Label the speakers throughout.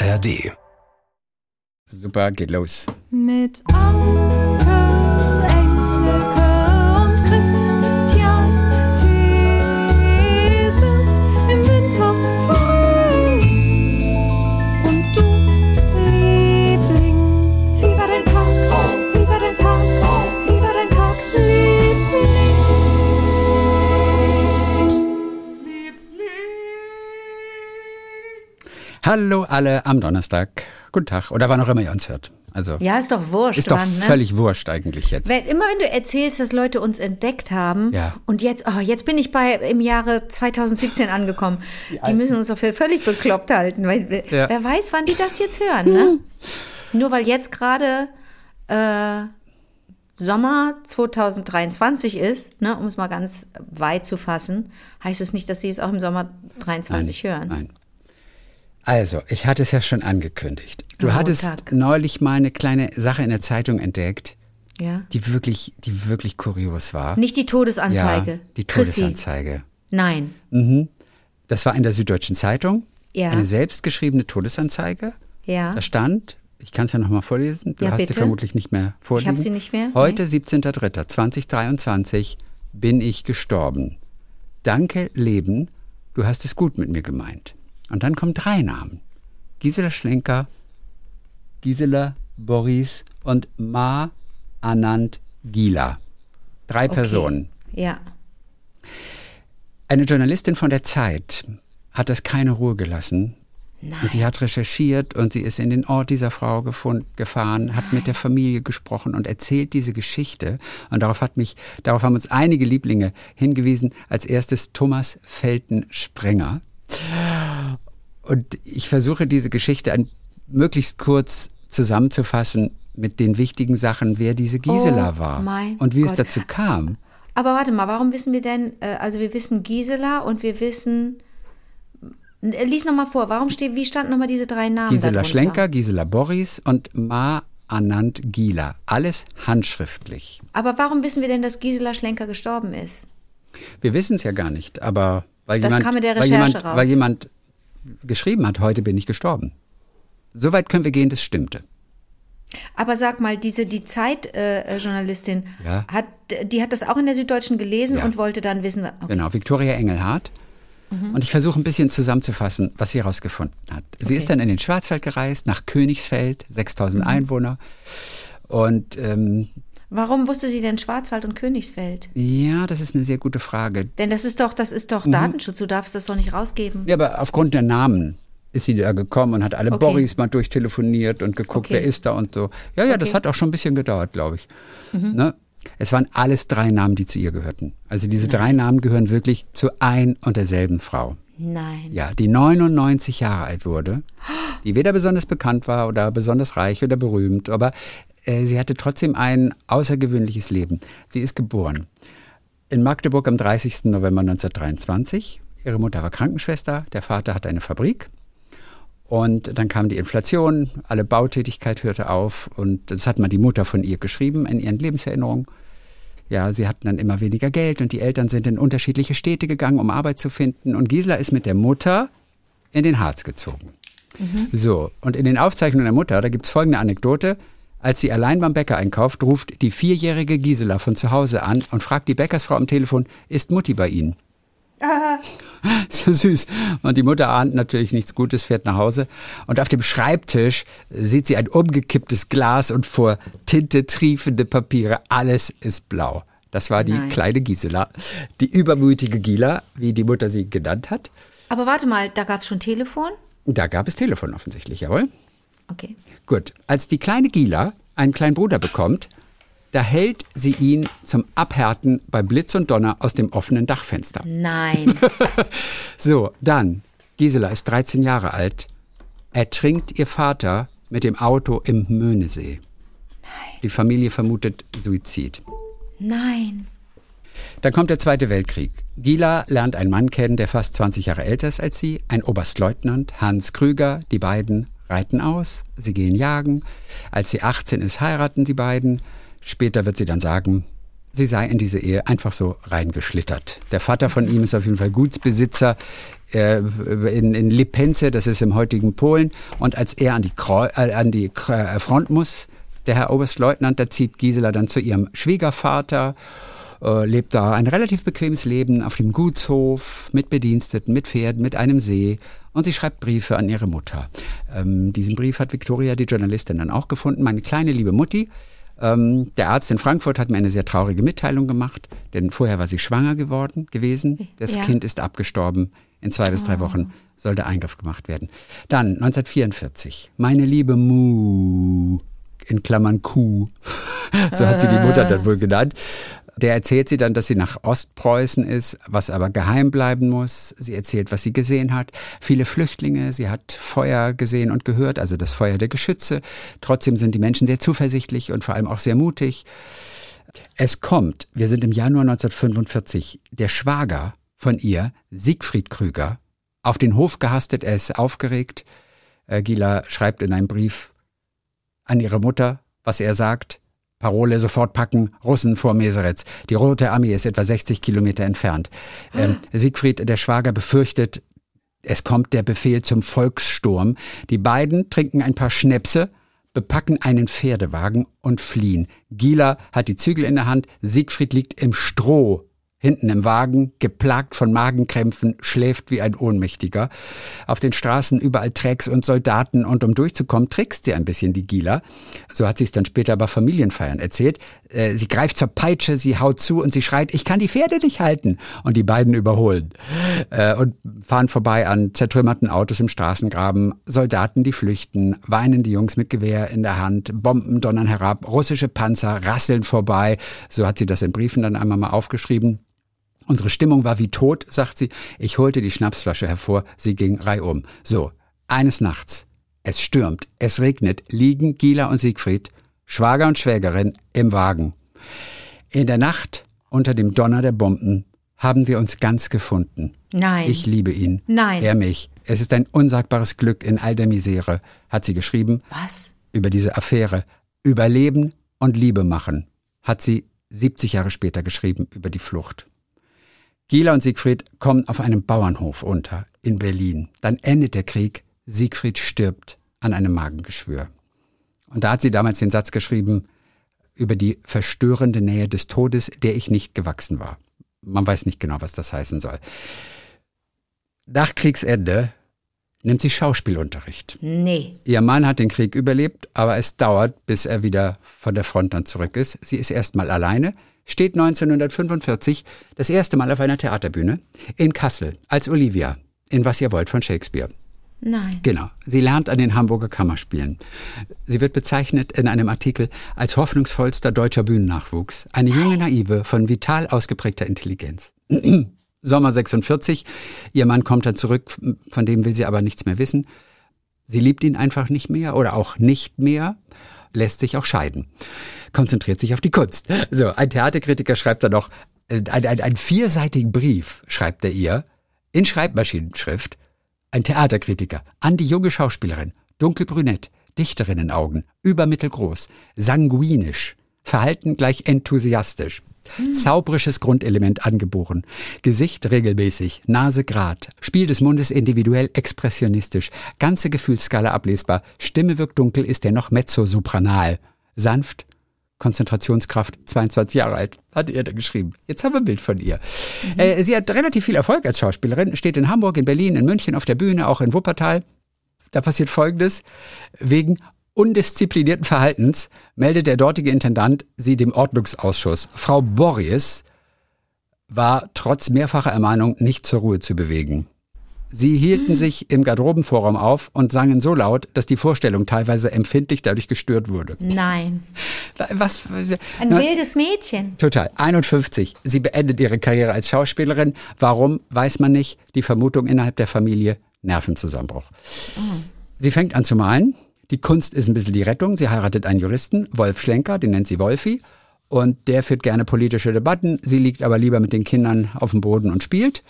Speaker 1: ARD.
Speaker 2: Super, geht los.
Speaker 3: Mit Anke,
Speaker 2: Hallo alle am Donnerstag. Guten Tag. Oder wann auch immer ihr uns hört. Also
Speaker 4: Ja, ist doch wurscht.
Speaker 2: ist doch
Speaker 4: wann, ne?
Speaker 2: völlig wurscht eigentlich jetzt.
Speaker 4: Wenn, immer wenn du erzählst, dass Leute uns entdeckt haben
Speaker 2: Ja.
Speaker 4: und jetzt, oh, jetzt bin ich bei im Jahre 2017 angekommen. Die, müssen uns doch für völlig bekloppt halten, weil wer-
Speaker 2: Ja.
Speaker 4: wer weiß, wann die das jetzt hören, ne? Nur weil jetzt gerade äh, Sommer 2023 ist, ne, um es mal ganz weit zu fassen, heißt es nicht, dass sie es auch im Sommer 23 hören.
Speaker 2: Nein. Also, ich hatte es ja schon angekündigt. Du
Speaker 4: Oh,
Speaker 2: hattest
Speaker 4: Tag.
Speaker 2: neulich mal eine kleine Sache in der Zeitung entdeckt,
Speaker 4: Ja.
Speaker 2: die wirklich, die wirklich kurios war.
Speaker 4: Nicht die Todesanzeige.
Speaker 2: Ja, die
Speaker 4: Chrissy.
Speaker 2: Todesanzeige.
Speaker 4: Nein.
Speaker 2: Das war in der Süddeutschen Zeitung.
Speaker 4: Ja.
Speaker 2: Eine selbstgeschriebene Todesanzeige.
Speaker 4: Ja.
Speaker 2: Da stand, ich kann es ja nochmal vorlesen, du
Speaker 4: Ja,
Speaker 2: hast
Speaker 4: bitte.
Speaker 2: sie vermutlich nicht mehr vorliegen.
Speaker 4: sie nicht mehr,
Speaker 2: Heute, 17.03.2023, bin ich gestorben. Danke, Leben, du hast es gut mit mir gemeint. Und dann kommen drei Namen. Gisela Schlenker, Gisela Boris und Ma Anand Gila. Drei Personen.
Speaker 4: Ja.
Speaker 2: Eine Journalistin von der Zeit hat das keine Ruhe gelassen. Und sie hat recherchiert und sie ist in den Ort dieser Frau gefund, gefahren, hat mit der Familie gesprochen und erzählt diese Geschichte. Und darauf hat mich, darauf haben uns einige Lieblinge hingewiesen. Als erstes Thomas Felten Sprenger. Und ich versuche diese Geschichte ein, möglichst kurz zusammenzufassen mit den wichtigen Sachen, wer diese Gisela
Speaker 4: Oh
Speaker 2: war und wie es
Speaker 4: Gott.
Speaker 2: dazu kam.
Speaker 4: Aber warte mal, warum wissen wir denn, äh, also wir wissen Gisela und wir wissen, äh, lies nochmal vor, warum steht, wie standen nochmal diese drei Namen
Speaker 2: Gisela
Speaker 4: darunter?
Speaker 2: Schlenker, Gisela Boris und Ma Anand Gila. Alles handschriftlich.
Speaker 4: Aber warum wissen wir denn, dass Gisela Schlenker gestorben ist?
Speaker 2: Wir wissen es ja gar nicht, aber weil
Speaker 4: Das
Speaker 2: jemand,
Speaker 4: kam in der
Speaker 2: weil,
Speaker 4: Recherche
Speaker 2: jemand,
Speaker 4: raus.
Speaker 2: weil jemand geschrieben hat, heute bin ich gestorben. Soweit können wir gehen, das stimmte.
Speaker 4: Aber sag mal, diese die Zeit-Journalistin, äh, Journalistin,
Speaker 2: Ja.
Speaker 4: hat, die hat das auch in der Süddeutschen gelesen
Speaker 2: Ja.
Speaker 4: und wollte dann wissen, okay.
Speaker 2: Genau, Viktoria Engelhardt.
Speaker 4: Mhm.
Speaker 2: Und ich versuche ein bisschen zusammenzufassen, was sie herausgefunden hat. Sie
Speaker 4: Okay.
Speaker 2: ist dann in den Schwarzwald gereist, nach Königsfeld, 6000
Speaker 4: Mhm.
Speaker 2: Einwohner. Und ähm,
Speaker 4: warum wusste sie denn Schwarzwald und Königsfeld?
Speaker 2: ja, das ist eine sehr gute Frage.
Speaker 4: Denn das ist doch, das ist
Speaker 2: Mhm.
Speaker 4: doch Datenschutz, du darfst das doch nicht rausgeben.
Speaker 2: Ja, aber aufgrund der Namen ist sie da gekommen und hat alle
Speaker 4: Okay.
Speaker 2: Boris mal durchtelefoniert und geguckt,
Speaker 4: Okay.
Speaker 2: wer ist da und so. Ja, ja, das
Speaker 4: Okay.
Speaker 2: hat auch schon ein bisschen gedauert, glaube ich.
Speaker 4: Mhm.
Speaker 2: Ne? Es waren alles drei Namen, die zu ihr gehörten. Also diese drei Namen gehören wirklich zu ein und derselben Frau.
Speaker 4: Nein.
Speaker 2: Ja, die 99 Jahre alt wurde, die weder besonders bekannt war oder besonders reich oder berühmt, aber sie hatte trotzdem ein außergewöhnliches Leben. Sie ist geboren in Magdeburg am 30. November 1923. Ihre Mutter war Krankenschwester, der Vater hatte eine Fabrik. Und dann kam die Inflation, alle Bautätigkeit hörte auf und das hat mal die Mutter von ihr geschrieben in ihren Lebenserinnerungen. Ja, sie hatten dann immer weniger Geld und die Eltern sind in unterschiedliche Städte gegangen, um Arbeit zu finden. Und Gisela ist mit der Mutter in den Harz gezogen. So, und in den Aufzeichnungen der Mutter, da gibt es folgende Anekdote. Als sie allein beim Bäcker einkauft, ruft die vierjährige Gisela von zu Hause an und fragt die Bäckersfrau am Telefon, ist Mutti bei Ihnen? So süß. Und die Mutter ahnt natürlich nichts Gutes, fährt nach Hause. Und auf dem Schreibtisch sieht sie ein umgekipptes Glas und vor Tinte triefende Papiere. Alles ist blau. Das war die
Speaker 4: Nein.
Speaker 2: kleine Gisela. Die übermütige Gila, wie die Mutter sie genannt hat.
Speaker 4: Aber warte mal, da gab es schon Telefon?
Speaker 2: Da gab es Telefon offensichtlich, jawohl.
Speaker 4: Okay.
Speaker 2: Gut, als die kleine Gila einen kleinen Bruder bekommt, da hält sie ihn zum Abhärten bei Blitz und Donner aus dem offenen Dachfenster.
Speaker 4: Nein.
Speaker 2: So, dann, Gisela ist 13 Jahre alt, ertrinkt ihr Vater mit dem Auto im Möhnesee. Die Familie vermutet Suizid.
Speaker 4: Nein.
Speaker 2: Dann kommt der Zweite Weltkrieg. Gila lernt einen Mann kennen, der fast 20 Jahre älter ist als sie, ein Oberstleutnant, Hans Krüger. Die beiden reiten aus, sie gehen jagen. Als sie 18 ist, heiraten die beiden. Später wird sie dann sagen, sie sei in diese Ehe einfach so reingeschlittert. Der Vater von ihm ist auf jeden Fall Gutsbesitzer äh, in, in Lipence, das ist im heutigen Polen. Und als er an die, äh, an die äh, Front muss, der Herr Oberstleutnant, da zieht Gisela dann zu ihrem Schwiegervater lebt da ein relativ bequemes Leben auf dem Gutshof mit Bediensteten, mit Pferden, mit einem See und sie schreibt Briefe an ihre Mutter. Ähm, diesen Brief hat Victoria, die Journalistin, dann auch gefunden. Meine kleine liebe Mutti, ähm, der Arzt in Frankfurt hat mir eine sehr traurige Mitteilung gemacht, denn vorher war sie schwanger geworden gewesen. Das
Speaker 4: Ja.
Speaker 2: Kind ist abgestorben. In zwei bis drei Wochen soll der Eingriff gemacht werden. Dann 1944. Meine liebe Mu, in Klammern Kuh, so hat sie die Mutter dann wohl genannt. Der erzählt sie dann, dass sie nach Ostpreußen ist, was aber geheim bleiben muss. Sie erzählt, was sie gesehen hat. Viele Flüchtlinge, sie hat Feuer gesehen und gehört, also das Feuer der Geschütze. Trotzdem sind die Menschen sehr zuversichtlich und vor allem auch sehr mutig. Es kommt, wir sind im Januar 1945, der Schwager von ihr, Siegfried Krüger, auf den Hof gehastet, er ist aufgeregt. Äh, Gila schreibt in einem Brief an ihre Mutter, was er sagt. Parole sofort packen, Russen vor Meseretz. Die Rote Armee ist etwa 60 Kilometer entfernt. Ähm, Siegfried, der Schwager, befürchtet, es kommt der Befehl zum Volkssturm. Die beiden trinken ein paar Schnäpse, bepacken einen Pferdewagen und fliehen. Gila hat die Zügel in der Hand, Siegfried liegt im Stroh hinten im Wagen, geplagt von Magenkrämpfen, schläft wie ein Ohnmächtiger. Auf den Straßen überall Trecks und Soldaten und um durchzukommen, trickst sie ein bisschen die Gila. So hat sie es dann später bei Familienfeiern erzählt. Äh, Sie greift zur Peitsche, sie haut zu und sie schreit, ich kann die Pferde nicht halten. Und die beiden überholen äh, und fahren vorbei an zertrümmerten Autos im Straßengraben, Soldaten, die flüchten, weinende Jungs mit Gewehr in der Hand, Bomben donnern herab, russische Panzer rasseln vorbei. So hat sie das in Briefen dann einmal mal aufgeschrieben. Unsere Stimmung war wie tot, sagt sie. Ich holte die Schnapsflasche hervor, sie ging reihum. So, eines Nachts. Es stürmt, es regnet, liegen Gila und Siegfried, Schwager und Schwägerin, im Wagen. In der Nacht, unter dem Donner der Bomben, haben wir uns ganz gefunden.
Speaker 4: Nein.
Speaker 2: Ich liebe ihn.
Speaker 4: Nein.
Speaker 2: Er mich. Es ist ein unsagbares Glück in all der Misere, hat sie geschrieben
Speaker 4: Was?
Speaker 2: über diese Affäre. Überleben und Liebe machen, hat sie 70 Jahre später geschrieben über die Flucht. Gila und Siegfried kommen auf einem Bauernhof unter in Berlin. Dann endet der Krieg. Siegfried stirbt an einem Magengeschwür. Und da hat sie damals den Satz geschrieben über die verstörende Nähe des Todes, der ich nicht gewachsen war. Man weiß nicht genau, was das heißen soll. Nach Kriegsende nimmt sie Schauspielunterricht.
Speaker 4: Nee.
Speaker 2: Ihr Mann hat den Krieg überlebt, aber es dauert, bis er wieder von der Front dann zurück ist. Sie ist erstmal alleine, steht 1945 das erste Mal auf einer Theaterbühne in Kassel als Olivia in Was ihr wollt von Shakespeare.
Speaker 4: Nein.
Speaker 2: Genau. Sie lernt an den Hamburger Kammerspielen. Sie wird bezeichnet in einem Artikel als hoffnungsvollster deutscher Bühnennachwuchs. Eine junge Naive von vital ausgeprägter Intelligenz. Sommer 46. Ihr Mann kommt dann zurück, von dem will sie aber nichts mehr wissen. Sie liebt ihn einfach nicht mehr oder auch nicht mehr, lässt sich auch scheiden, konzentriert sich auf die Kunst. So, ein Theaterkritiker schreibt dann noch äh, ein, ein, einen vierseitigen Brief, schreibt er ihr, in Schreibmaschinenschrift. Ein Theaterkritiker an die junge Schauspielerin, dunkelbrünett, Dichterinnenaugen, übermittelgroß, sanguinisch, Verhalten gleich enthusiastisch. Zauberisches Grundelement angeboren. Gesicht regelmäßig, Nase grad, Spiel des Mundes individuell expressionistisch, ganze Gefühlsskala ablesbar, Stimme wirkt dunkel, ist dennoch mezzosopranal. Sanft, Konzentrationskraft, 22 Jahre alt, hat er da geschrieben. Jetzt haben wir ein Bild von ihr. Äh, sie hat relativ viel Erfolg als Schauspielerin, steht in Hamburg, in Berlin, in München auf der Bühne, auch in Wuppertal. Da passiert Folgendes. Wegen undisziplinierten Verhaltens meldet der dortige Intendant sie dem Ordnungsausschuss. Frau Borries war trotz mehrfacher Ermahnung nicht zur Ruhe zu bewegen. Sie hielten sich im Garderobenvorraum auf und sangen so laut, dass die Vorstellung teilweise empfindlich dadurch gestört wurde.
Speaker 4: Nein.
Speaker 2: Was?
Speaker 4: Ein
Speaker 2: Na,
Speaker 4: wildes Mädchen.
Speaker 2: Total. 51. Sie beendet ihre Karriere als Schauspielerin. Warum, weiß man nicht. Die Vermutung innerhalb der Familie, Nervenzusammenbruch. Sie fängt an zu malen. Die Kunst ist ein bisschen die Rettung. Sie heiratet einen Juristen, Wolf Schlenker, den nennt sie Wolfi. Und der führt gerne politische Debatten. Sie liegt aber lieber mit den Kindern auf dem Boden und spielt.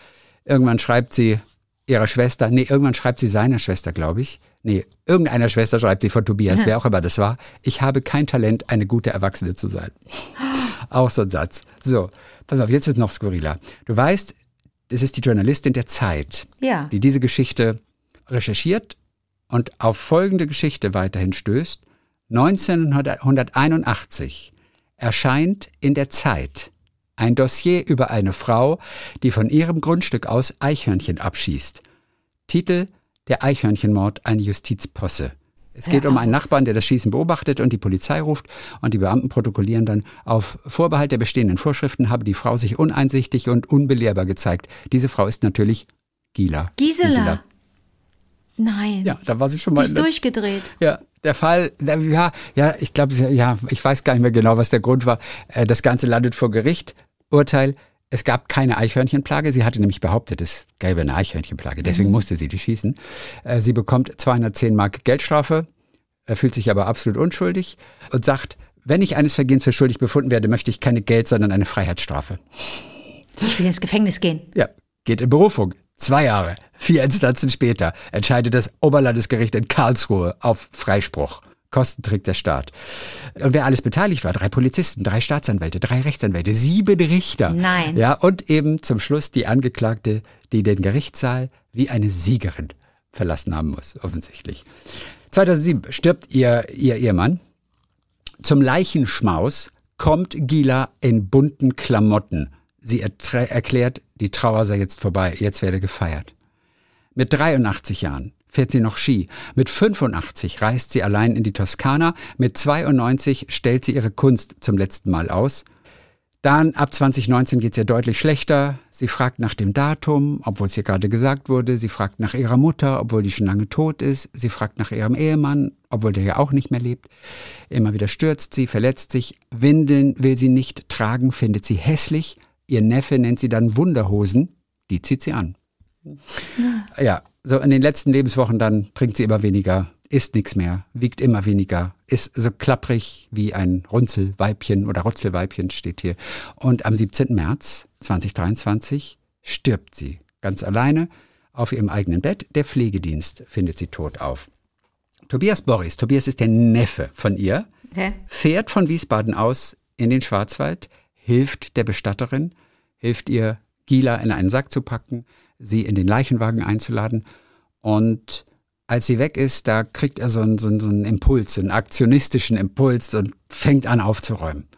Speaker 2: Irgendwann schreibt sie ihrer Schwester, nee, irgendwann schreibt sie seiner Schwester, glaube ich. Nee, irgendeiner Schwester schreibt sie von Tobias, wer auch immer das war. Ich habe kein Talent, eine gute Erwachsene zu sein. Auch so ein Satz. So, pass auf, jetzt wird noch skurriler. Du weißt, das ist die Journalistin der Zeit,
Speaker 4: Ja.
Speaker 2: die diese Geschichte recherchiert und auf folgende Geschichte weiterhin stößt. 1981 erscheint in der Zeit ein Dossier über eine Frau, die von ihrem Grundstück aus Eichhörnchen abschießt. Titel Der Eichhörnchenmord, eine Justizposse. Es geht um einen Nachbarn, der das Schießen beobachtet und die Polizei ruft und die Beamten protokollieren dann auf Vorbehalt der bestehenden Vorschriften habe die Frau sich uneinsichtig und unbelehrbar gezeigt. Diese Frau ist natürlich Gila.
Speaker 4: Gisela. Nein.
Speaker 2: Ja, da war sie schon
Speaker 4: Die
Speaker 2: mal.
Speaker 4: ist durchgedreht.
Speaker 2: Ja, der Fall, ja, ja, ich glaube, ja, ich weiß gar nicht mehr genau, was der Grund war. Äh, Das Ganze landet vor Gericht. Urteil, es gab keine Eichhörnchenplage. Sie hatte nämlich behauptet, es gäbe eine Eichhörnchenplage. Deswegen musste sie die schießen. Äh, Sie bekommt 210 Mark Geldstrafe, äh, fühlt sich aber absolut unschuldig und sagt, wenn ich eines Vergehens für schuldig befunden werde, möchte ich keine Geld, sondern eine Freiheitsstrafe.
Speaker 4: Ich will ins Gefängnis gehen.
Speaker 2: Ja, geht in Berufung. Zwei Jahre. Vier Instanzen später entscheidet das Oberlandesgericht in Karlsruhe auf Freispruch. Kosten trägt der Staat. Und wer alles beteiligt war, drei Polizisten, drei Staatsanwälte, drei Rechtsanwälte, sieben Richter.
Speaker 4: Nein.
Speaker 2: Ja, und eben zum Schluss die Angeklagte, die den Gerichtssaal wie eine Siegerin verlassen haben muss, offensichtlich. 2007 stirbt ihr, ihr Ehemann. Zum Leichenschmaus kommt Gila in bunten Klamotten. Sie erklärt, die Trauer sei jetzt vorbei, jetzt werde gefeiert. Mit 83 Jahren fährt sie noch Ski. Mit 85 reist sie allein in die Toskana. Mit 92 stellt sie ihre Kunst zum letzten Mal aus. Dann ab 2019 geht es ihr deutlich schlechter. Sie fragt nach dem Datum, obwohl es ihr gerade gesagt wurde. Sie fragt nach ihrer Mutter, obwohl die schon lange tot ist. Sie fragt nach ihrem Ehemann, obwohl der ja auch nicht mehr lebt. Immer wieder stürzt sie, verletzt sich. Windeln will sie nicht tragen, findet sie hässlich. Ihr Neffe nennt sie dann Wunderhosen. Die zieht sie an. Ja, so in den letzten Lebenswochen dann trinkt sie immer weniger, isst nichts mehr, wiegt immer weniger, ist so klapprig wie ein Runzelweibchen oder Rutzelweibchen steht hier. Und am 17. März 2023 stirbt sie ganz alleine auf ihrem eigenen Bett. Der Pflegedienst findet sie tot auf. Tobias Boris, Tobias ist der Neffe von ihr,
Speaker 4: Hä?
Speaker 2: fährt von Wiesbaden aus in den Schwarzwald, hilft der Bestatterin, hilft ihr, Gila in einen Sack zu packen, sie in den Leichenwagen einzuladen. Und als sie weg ist, da kriegt er so einen, so einen, so einen Impuls, einen aktionistischen Impuls und fängt an aufzuräumen.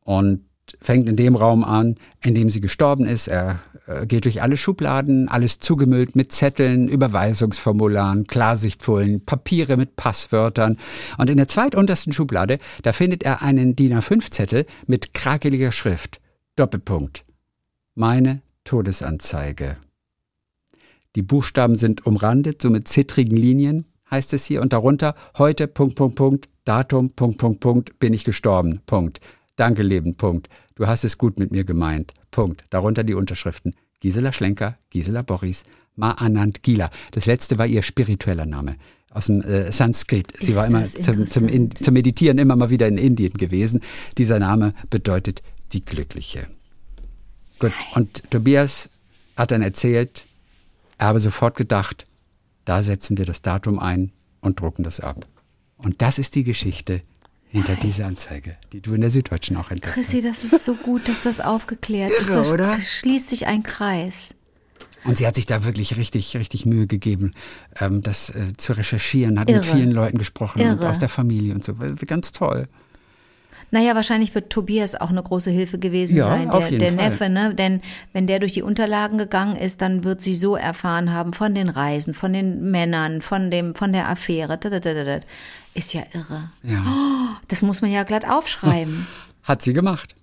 Speaker 2: Und fängt in dem Raum an, in dem sie gestorben ist. Er äh, geht durch alle Schubladen, alles zugemüllt mit Zetteln, Überweisungsformularen, Klarsichtfolien, Papiere mit Passwörtern. Und in der zweituntersten Schublade, da findet er einen DIN A5-Zettel mit krakeliger Schrift. Doppelpunkt. Meine Todesanzeige. Die Buchstaben sind umrandet, so mit zittrigen Linien, heißt es hier. Und darunter heute, Punkt, Punkt, Punkt, Datum, Punkt, Punkt, Punkt, bin ich gestorben, Punkt. Danke, Leben, Punkt. Du hast es gut mit mir gemeint, Punkt. Darunter die Unterschriften. Gisela Schlenker, Gisela Boris, Ma Anand Gila. Das letzte war ihr spiritueller Name aus dem äh, Sanskrit. Sie
Speaker 4: Ist
Speaker 2: war immer zum, zum, in, zum Meditieren immer mal wieder in Indien gewesen. Dieser Name bedeutet die Glückliche. Gut, und Tobias hat dann erzählt, er habe sofort gedacht, da setzen wir das Datum ein und drucken das ab. Und das ist die Geschichte hinter dieser Anzeige, die du in der Süddeutschen auch entdeckt
Speaker 4: Chrissy,
Speaker 2: hast.
Speaker 4: das ist so gut, dass das aufgeklärt ist. Da
Speaker 2: oder?
Speaker 4: schließt sich ein Kreis.
Speaker 2: Und sie hat sich da wirklich richtig, richtig Mühe gegeben, ähm, das äh, zu recherchieren, hat mit
Speaker 4: Irre.
Speaker 2: vielen Leuten gesprochen und aus der Familie und so. Ganz toll.
Speaker 4: Naja, wahrscheinlich wird Tobias auch eine große Hilfe gewesen
Speaker 2: Ja,
Speaker 4: sein, der, der. Neffe, ne? Denn wenn der durch die Unterlagen gegangen ist, dann wird sie so erfahren haben von den Reisen, von den Männern, von dem, von der Affäre. Ist ja irre.
Speaker 2: Ja.
Speaker 4: Das muss man ja glatt aufschreiben.
Speaker 2: Hat sie gemacht.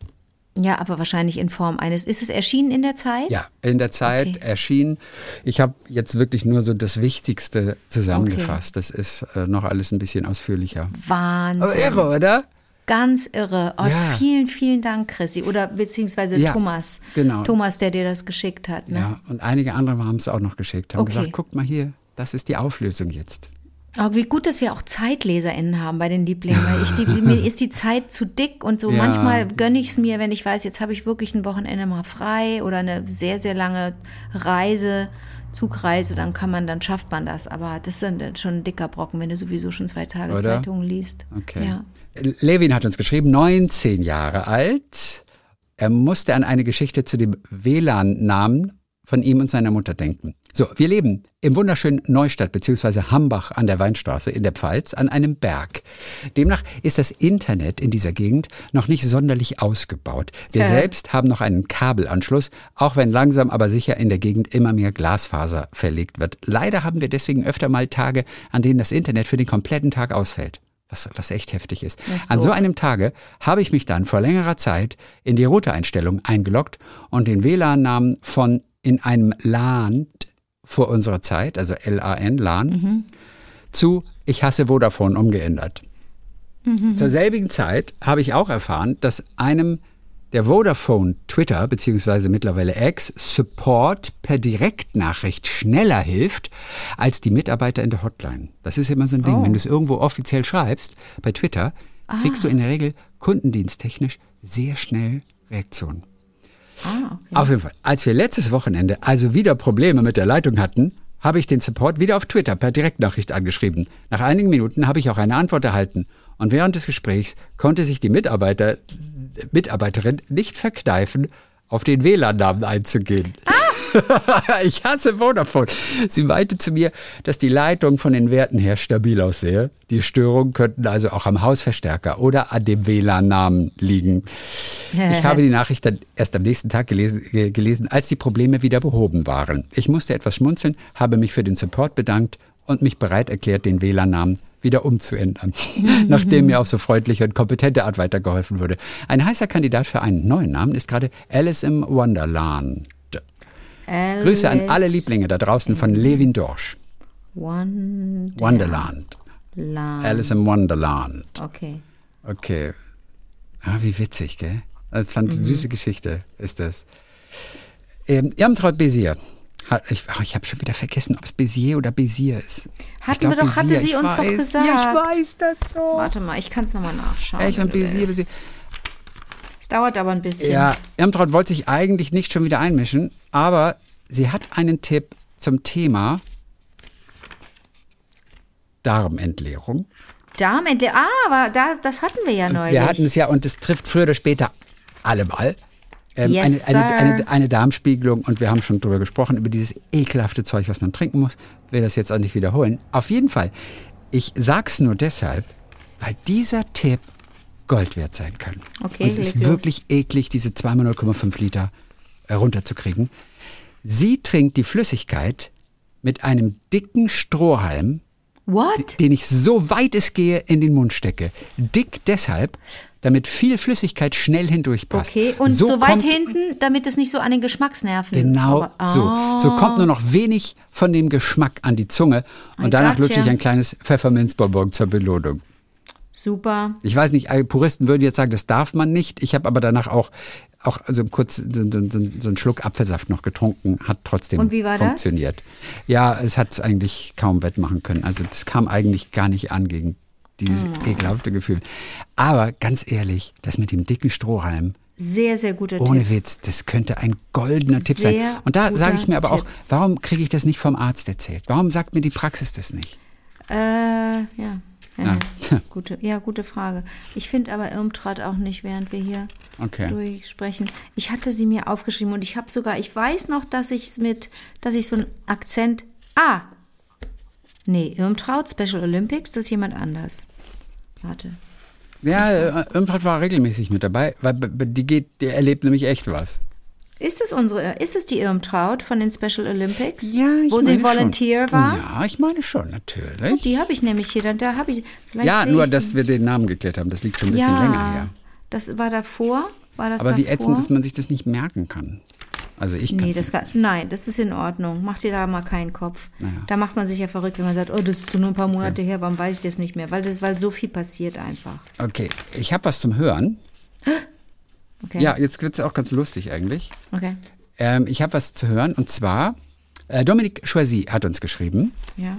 Speaker 4: ja, aber wahrscheinlich in Form eines. Ist es erschienen in der Zeit?
Speaker 2: Ja, in der Zeit
Speaker 4: Okay.
Speaker 2: erschien. Ich habe jetzt wirklich nur so das Wichtigste zusammengefasst. Das ist äh, noch alles ein bisschen ausführlicher.
Speaker 4: Wahnsinn.
Speaker 2: Aber irre, oder?
Speaker 4: Ganz irre. Oh,
Speaker 2: Ja.
Speaker 4: Vielen, vielen Dank, Chrissy. Oder beziehungsweise
Speaker 2: Ja,
Speaker 4: Thomas.
Speaker 2: genau.
Speaker 4: Thomas, der dir das geschickt hat. Ne?
Speaker 2: Ja, und einige andere haben es auch noch geschickt, haben
Speaker 4: Okay.
Speaker 2: gesagt, guck mal hier, das ist die Auflösung jetzt.
Speaker 4: Aber wie gut, dass wir auch ZeitleserInnen haben bei den Lieblingen. Weil ich die, mir ist die Zeit zu dick und so
Speaker 2: Ja.
Speaker 4: manchmal gönne ich es mir, wenn ich weiß, jetzt habe ich wirklich ein Wochenende mal frei oder eine sehr, sehr lange Reise. Zugreise, dann kann man, dann schafft man das. Aber das ist dann schon ein dicker Brocken, wenn du sowieso schon zwei Tageszeitungen liest.
Speaker 2: Okay.
Speaker 4: Ja.
Speaker 2: Levin hat uns geschrieben, 19 Jahre alt. Er musste an eine Geschichte zu dem WLAN-Namen von ihm und seiner Mutter denken. So, wir leben im wunderschönen Neustadt bzw. Hambach an der Weinstraße in der Pfalz an einem Berg. Demnach ist das Internet in dieser Gegend noch nicht sonderlich ausgebaut. Wir
Speaker 4: Ja.
Speaker 2: selbst haben noch einen Kabelanschluss, auch wenn langsam aber sicher in der Gegend immer mehr Glasfaser verlegt wird. Leider haben wir deswegen öfter mal Tage, an denen das Internet für den kompletten Tag ausfällt. Was, was echt heftig ist.
Speaker 4: Ist
Speaker 2: An so einem Tage habe ich mich dann vor längerer Zeit in die Routereinstellung eingeloggt und den WLAN-Namen von in einem LAN vor unserer Zeit, also LAN, LAN, zu Ich hasse Vodafone umgeändert. Zur selbigen Zeit habe ich auch erfahren, dass einem der Vodafone Twitter bzw. mittlerweile X Support per Direktnachricht schneller hilft als die Mitarbeiter in der Hotline. Das ist immer so ein Ding.
Speaker 4: Oh.
Speaker 2: Wenn du es irgendwo offiziell schreibst, bei Twitter, kriegst du in der Regel kundendiensttechnisch sehr schnell Reaktionen.
Speaker 4: Ah, okay.
Speaker 2: Auf jeden Fall. Als wir letztes Wochenende also wieder Probleme mit der Leitung hatten, habe ich den Support wieder auf Twitter per Direktnachricht angeschrieben. Nach einigen Minuten habe ich auch eine Antwort erhalten. Und während des Gesprächs konnte sich die Mitarbeiter, Mitarbeiterin nicht verkneifen, auf den WLAN-Namen einzugehen. ich hasse Vodafone. Sie meinte zu mir, dass die Leitung von den Werten her stabil aussehe. Die Störungen könnten also auch am Hausverstärker oder an dem WLAN-Namen liegen. Ich habe die Nachricht dann erst am nächsten Tag gelesen, ge- gelesen, als die Probleme wieder behoben waren. Ich musste etwas schmunzeln, habe mich für den Support bedankt und mich bereit erklärt, den WLAN-Namen wieder umzuändern, nachdem mir auf so freundliche und kompetente Art weitergeholfen wurde. Ein heißer Kandidat für einen neuen Namen ist gerade Alice im Wonderland. Grüße an alle
Speaker 4: Alice
Speaker 2: Lieblinge da draußen von Levin Dorsch.
Speaker 4: Wonderland.
Speaker 2: Wonderland. Alice im Wonderland.
Speaker 4: Okay.
Speaker 2: Okay. Ah, wie witzig, gell? Das fand eine süße Geschichte ist das. Ähm, Irmtraut Bézier. Ich ich habe schon wieder vergessen, ob es Bézier oder Bézier ist. Ich
Speaker 4: Hatten
Speaker 2: glaub,
Speaker 4: wir doch, hatte
Speaker 2: Bézier,
Speaker 4: sie
Speaker 2: ich
Speaker 4: uns doch
Speaker 2: weiß.
Speaker 4: gesagt.
Speaker 2: Ja, ich weiß das doch.
Speaker 4: Warte mal, ich kann es nochmal nachschauen.
Speaker 2: Ja, ich
Speaker 4: wenn
Speaker 2: mein
Speaker 4: du
Speaker 2: Bézier. Bézier.
Speaker 4: Dauert aber ein bisschen.
Speaker 2: Ja, Irmtraut wollte sich eigentlich nicht schon wieder einmischen, aber sie hat einen Tipp zum Thema Darmentleerung.
Speaker 4: Darmente, ah, aber da, das hatten wir ja neulich.
Speaker 2: Wir hatten es ja und es trifft früher oder später alle mal. Ähm,
Speaker 4: Yes,
Speaker 2: eine, eine, eine, eine Darmspiegelung und wir haben schon drüber gesprochen, über dieses ekelhafte Zeug, was man trinken muss. Ich will das jetzt auch nicht wiederholen. Auf jeden Fall, ich sag's nur deshalb, weil dieser Tipp Gold wert sein kann.
Speaker 4: Okay,
Speaker 2: und es ist wirklich eklig, diese zweimal 0,5 Liter äh, runterzukriegen. Sie trinkt die Flüssigkeit mit einem dicken Strohhalm
Speaker 4: What?
Speaker 2: den ich so weit es gehe in den Mund stecke. Dick deshalb, damit viel Flüssigkeit schnell hindurchpasst.
Speaker 4: Okay, und so, weit
Speaker 2: kommt,
Speaker 4: hinten, damit es nicht so an den Geschmacksnerven
Speaker 2: Genau
Speaker 4: vorbei-
Speaker 2: so.
Speaker 4: Ah.
Speaker 2: So kommt nur noch wenig von dem Geschmack an die Zunge und
Speaker 4: I
Speaker 2: danach
Speaker 4: gotcha.
Speaker 2: lutsche ich ein kleines Pfefferminzbonbon zur Belohnung.
Speaker 4: Super.
Speaker 2: Ich weiß nicht, Puristen würden jetzt sagen, das darf man nicht. Ich habe aber danach auch, auch also kurz so, so, so, so einen Schluck Apfelsaft noch getrunken, hat trotzdem
Speaker 4: Und wie war das?
Speaker 2: funktioniert. Ja, es hat es eigentlich kaum wettmachen können. Also das kam eigentlich gar nicht an gegen dieses
Speaker 4: Ah.
Speaker 2: ekelhafte Gefühl. Aber ganz ehrlich, das mit dem dicken Strohhalm,
Speaker 4: Sehr, sehr guter
Speaker 2: ohne
Speaker 4: Tipp.
Speaker 2: Witz, das könnte ein goldener Tipp sein. Und da sage ich mir aber auch,
Speaker 4: Tipp.
Speaker 2: warum kriege ich das nicht vom Arzt erzählt? Warum sagt mir die Praxis das nicht?
Speaker 4: Äh, ja. Ja. Gute, ja, gute Frage. Ich finde aber Irmtraut auch nicht, während wir hier
Speaker 2: Okay.
Speaker 4: durchsprechen. Ich hatte sie mir aufgeschrieben und ich habe sogar, ich weiß noch, dass ich es mit, dass ich so einen Akzent. Ah! Nee, Irmtraut, Special Olympics, das ist jemand anders. Warte.
Speaker 2: Ja, äh, Irmtraut war regelmäßig mit dabei, weil die geht, die erlebt nämlich echt was.
Speaker 4: Ist es unsere, ist es die Irmtraut von den Special Olympics?
Speaker 2: Ja, ich
Speaker 4: Wo sie Volunteer
Speaker 2: schon.
Speaker 4: war?
Speaker 2: Ja, ich meine schon, natürlich.
Speaker 4: Die habe ich nämlich hier, dann da habe ich. Vielleicht
Speaker 2: ja, nur, dass wir den Namen geklärt haben, das liegt schon ein bisschen
Speaker 4: ja,
Speaker 2: länger her.
Speaker 4: Das war davor? War das
Speaker 2: Aber wie
Speaker 4: davor?
Speaker 2: ätzend, dass man sich das nicht merken kann. Also ich kann
Speaker 4: Nee, das kann, nein, das ist in Ordnung. Mach dir da mal keinen Kopf. Da macht man sich ja verrückt, wenn man sagt, oh, das ist nur ein paar Monate her, warum weiß ich das nicht mehr? Weil, das, weil so viel passiert einfach.
Speaker 2: Okay, ich habe was zum Hören.
Speaker 4: Okay.
Speaker 2: Ja, jetzt wird es auch ganz lustig eigentlich.
Speaker 4: Okay.
Speaker 2: Ähm, ich habe was zu hören und zwar, äh, Dominique Choisy hat uns geschrieben.
Speaker 4: Ja.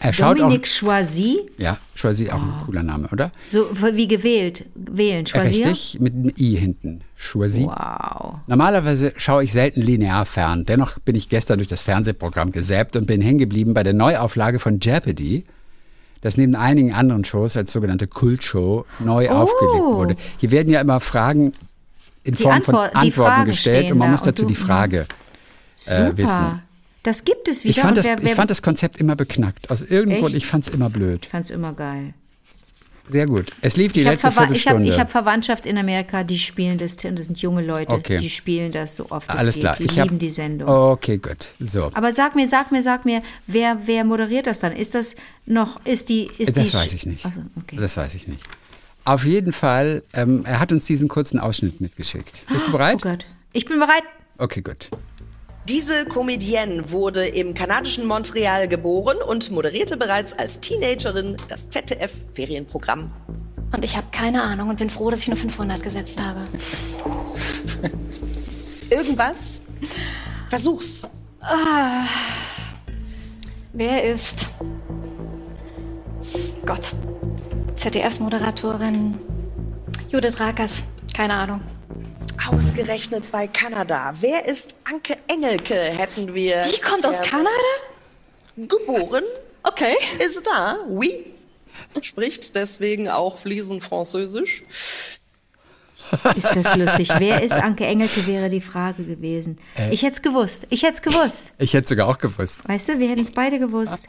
Speaker 2: Er schaut
Speaker 4: Dominique
Speaker 2: auch.
Speaker 4: Choisy,
Speaker 2: Ja, Choisy auch
Speaker 4: Oh.
Speaker 2: ein cooler Name, oder?
Speaker 4: so wie gewählt, wählen, Choisir.
Speaker 2: Richtig, mit einem I hinten. Choisy.
Speaker 4: Wow.
Speaker 2: Normalerweise schaue ich selten linear fern. Dennoch bin ich gestern durch das Fernsehprogramm gesäppt und bin hängen geblieben bei der Neuauflage von Jeopardy, das neben einigen anderen Shows als sogenannte Kultshow neu
Speaker 4: Oh.
Speaker 2: aufgelegt wurde. Hier werden ja immer Fragen in
Speaker 4: Die
Speaker 2: Form
Speaker 4: Antwort-
Speaker 2: von Antworten gestellt und man muss dazu die Frage.
Speaker 4: Super.
Speaker 2: Äh, wissen.
Speaker 4: Das gibt es wieder.
Speaker 2: Ich fand, das,
Speaker 4: wer, wer,
Speaker 2: ich fand das Konzept immer beknackt. Aus irgendeinem Grund, ich fand es immer blöd.
Speaker 4: ich fand's immer geil.
Speaker 2: Sehr gut. Es lief die
Speaker 4: Ich habe
Speaker 2: letzte
Speaker 4: hab,
Speaker 2: Viertelstunde.
Speaker 4: ich hab Verwandtschaft in Amerika, die spielen das, und das sind junge Leute,
Speaker 2: Okay.
Speaker 4: die spielen das so oft es
Speaker 2: Alles
Speaker 4: geht.
Speaker 2: klar.
Speaker 4: Die
Speaker 2: ich hab-
Speaker 4: lieben die Sendung.
Speaker 2: Okay, gut. So.
Speaker 4: Aber sag mir, sag mir, sag mir, wer, wer moderiert das dann? Ist das noch, ist die, ist
Speaker 2: Das
Speaker 4: die
Speaker 2: weiß ich nicht.
Speaker 4: Achso, okay.
Speaker 2: Das weiß ich nicht. Auf jeden Fall, ähm, er hat uns diesen kurzen Ausschnitt mitgeschickt. Bist du
Speaker 4: Oh
Speaker 2: bereit?
Speaker 4: Gott. Ich bin bereit.
Speaker 2: Okay, gut.
Speaker 1: Diese Comedienne wurde im kanadischen Montreal geboren und moderierte bereits als Teenagerin das ZDF-Ferienprogramm.
Speaker 5: Und ich habe keine Ahnung und bin froh, dass ich nur 500 gesetzt habe.
Speaker 1: Irgendwas? Versuch's.
Speaker 5: Wer ist Gott? ZDF-Moderatorin Judith Rakers. Keine Ahnung.
Speaker 1: Ausgerechnet bei Kanada. Wer ist Anke Engelke, hätten wir.
Speaker 5: Die kommt aus Kanada?
Speaker 1: Geboren
Speaker 5: Okay.
Speaker 1: ist da, oui. Spricht deswegen auch fließend Französisch.
Speaker 4: Ist das lustig. Wer ist Anke Engelke, wäre die Frage gewesen.
Speaker 2: Äh.
Speaker 4: Ich hätte es gewusst. Ich hätte es gewusst.
Speaker 2: Ich hätte sogar auch gewusst.
Speaker 4: Weißt du, wir hätten es beide gewusst.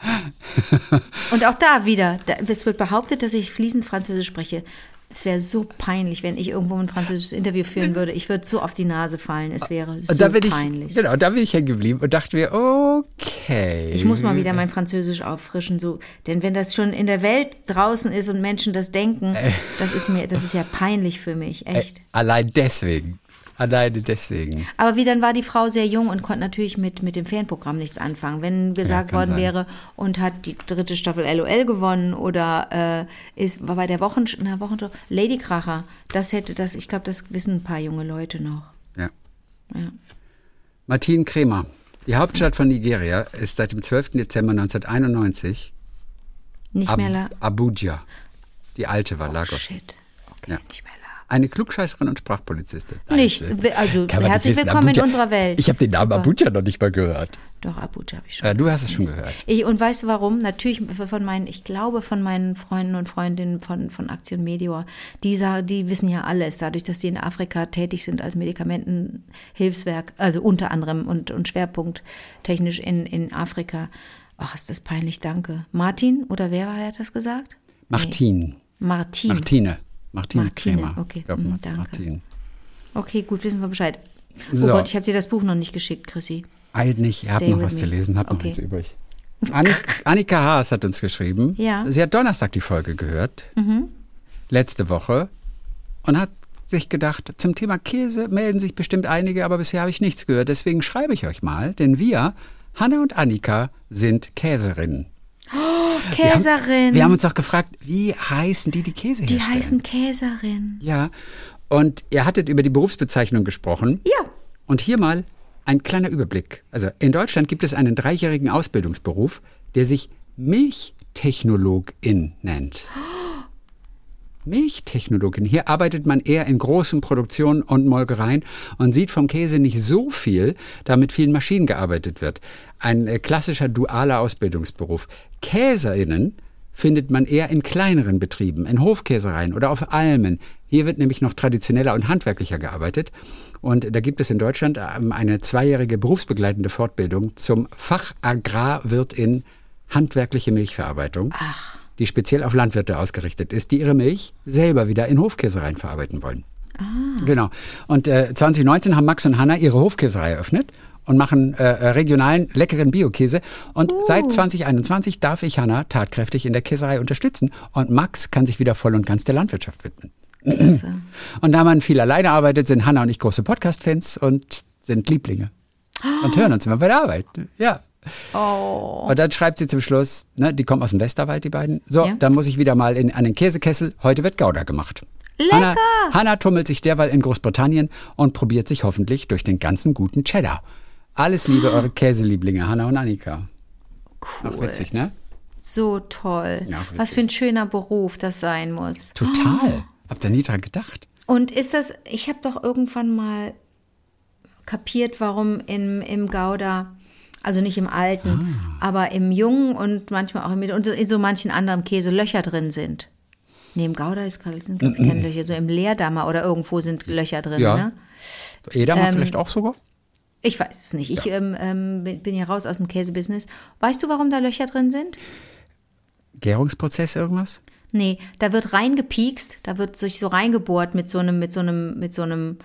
Speaker 4: Und auch da wieder, da, es wird behauptet, dass ich fließend Französisch spreche. Es wäre so peinlich, wenn ich irgendwo ein französisches Interview führen würde. Ich würde so auf die Nase fallen. Es wäre so
Speaker 2: da bin
Speaker 4: peinlich.
Speaker 2: ich, genau, da bin ich hängen geblieben und dachte mir, okay.
Speaker 4: Ich muss mal wieder mein Französisch auffrischen, so, denn wenn das schon in der Welt draußen ist und Menschen das denken, das ist mir, das ist ja peinlich für mich, echt.
Speaker 2: Allein deswegen. Alleine deswegen.
Speaker 4: Aber wie dann war die Frau sehr jung und konnte natürlich mit, mit dem Ferienprogramm nichts anfangen. Wenn gesagt
Speaker 2: kann
Speaker 4: worden
Speaker 2: sein.
Speaker 4: wäre und hat die dritte Staffel LOL gewonnen oder äh, ist war bei der Wochen, na, Wochenshow Lady Kracher, das hätte das, ich glaube, das wissen ein paar junge Leute noch.
Speaker 2: Ja.
Speaker 4: Ja.
Speaker 2: Martin Kremer. Die Hauptstadt von Nigeria ist seit dem 12. Dezember 1991
Speaker 4: Nicht
Speaker 2: Ab
Speaker 4: mehr la
Speaker 2: Abuja. Die alte war Lagos.
Speaker 4: Shit. Okay,
Speaker 2: Ja.
Speaker 4: nicht mehr
Speaker 2: Eine Klugscheißerin und Sprachpolizistin.
Speaker 4: Nicht, also herzlich willkommen in
Speaker 2: Abuja.
Speaker 4: unserer Welt.
Speaker 2: Ich habe den Namen
Speaker 4: Super.
Speaker 2: Abuja noch nicht mal gehört.
Speaker 4: Doch, Abuja habe ich schon.
Speaker 2: Äh, du hast es schon gehört.
Speaker 4: Ich, und weißt du warum? Natürlich von meinen, ich glaube von meinen Freunden und Freundinnen von, von Aktion Medior, die, die wissen ja alles, dadurch, dass die in Afrika tätig sind als Medikamentenhilfswerk, also unter anderem und, und schwerpunkttechnisch in, in Afrika. Ach, ist das peinlich, danke. Martin, oder wer hat das gesagt?
Speaker 2: Martin.
Speaker 4: Martin.
Speaker 2: Martine. Martine,
Speaker 4: Martine,
Speaker 2: Kremer.
Speaker 4: okay.
Speaker 2: Ich glaub,
Speaker 4: Mhm, danke.
Speaker 2: Martin.
Speaker 4: Okay, gut, wissen wir Bescheid. Oh
Speaker 2: So.
Speaker 4: Gott, ich habe dir das Buch noch nicht geschickt, Chrissy.
Speaker 2: Eilt nicht, ihr habt noch was
Speaker 4: me.
Speaker 2: zu lesen, habt noch
Speaker 4: Okay.
Speaker 2: eins übrig. Annik, Annika Haas hat uns geschrieben.
Speaker 4: Ja.
Speaker 2: Sie hat Donnerstag die Folge gehört. Letzte Woche. Und hat sich gedacht, zum Thema Käse melden sich bestimmt einige, aber bisher habe ich nichts gehört. Deswegen schreibe ich euch mal, denn wir, Hanna und Annika, sind Käserinnen. Wir haben,
Speaker 4: Käserin.
Speaker 2: wir haben uns auch gefragt, wie heißen die, die Käse
Speaker 4: die
Speaker 2: herstellen?
Speaker 4: heißen Käserin.
Speaker 2: Ja. Und ihr hattet über die Berufsbezeichnung gesprochen.
Speaker 4: Ja.
Speaker 2: Und hier mal ein kleiner Überblick. Also in Deutschland gibt es einen dreijährigen Ausbildungsberuf, der sich Milchtechnologin nennt. Milchtechnologin. Hier arbeitet man eher in großen Produktionen und Molkereien und sieht vom Käse nicht so viel, da mit vielen Maschinen gearbeitet wird. Ein äh, klassischer dualer Ausbildungsberuf. Käserinnen findet man eher in kleineren Betrieben, in Hofkäsereien oder auf Almen. Hier wird nämlich noch traditioneller und handwerklicher gearbeitet. Und da gibt es in Deutschland ähm, eine zweijährige berufsbegleitende Fortbildung zum Fachagrarwirt in handwerkliche Milchverarbeitung, die speziell auf Landwirte ausgerichtet ist, die ihre Milch selber wieder in Hofkäsereien verarbeiten wollen. Genau. Und äh, 2019 haben Max und Hanna ihre Hofkäserei eröffnet und machen äh, äh, regionalen, leckeren Biokäse. Und seit 2021 darf ich Hanna tatkräftig in der Käserei unterstützen. Und Max kann sich wieder voll und ganz der Landwirtschaft widmen. Und da man viel alleine arbeitet, sind Hanna und ich große Podcast-Fans und sind Lieblinge. Und hören uns immer bei der Arbeit. Ja.
Speaker 4: Oh.
Speaker 2: Und dann schreibt sie zum Schluss, ne, die kommen aus dem Westerwald, die beiden. So,
Speaker 4: Ja.
Speaker 2: dann muss ich wieder mal in einen Käsekessel. Heute wird Gouda gemacht. Hanna, Hanna tummelt sich derweil in Großbritannien und probiert sich hoffentlich durch den ganzen guten Cheddar. Alles Liebe, eure Käselieblinge, Hanna und Annika. Cool. Auch witzig, ne?
Speaker 4: So toll.
Speaker 2: Ja.
Speaker 4: Was für ein schöner Beruf das sein muss.
Speaker 2: Total. Habt ihr nie dran gedacht?
Speaker 4: Und ist das, ich habe doch irgendwann mal kapiert, warum im, im Gouda, also nicht im alten,
Speaker 2: Ah.
Speaker 4: aber im jungen und manchmal auch im und in so manchen anderen Käse Löcher drin sind. Im Gouda ist, sind glaube ich keine Löcher, so im Leerdammer oder irgendwo sind Löcher drin.
Speaker 2: Ja.
Speaker 4: Ne?
Speaker 2: Edamer
Speaker 4: Ähm,
Speaker 2: vielleicht auch sogar?
Speaker 4: Ich weiß es nicht. Ich ähm, ähm, bin ja raus aus dem Käsebusiness. Weißt du, warum da Löcher drin sind?
Speaker 2: Gärungsprozess irgendwas?
Speaker 4: Nee, da wird reingepiekst, da wird sich so reingebohrt mit so einem, mit so einem, mit so einem,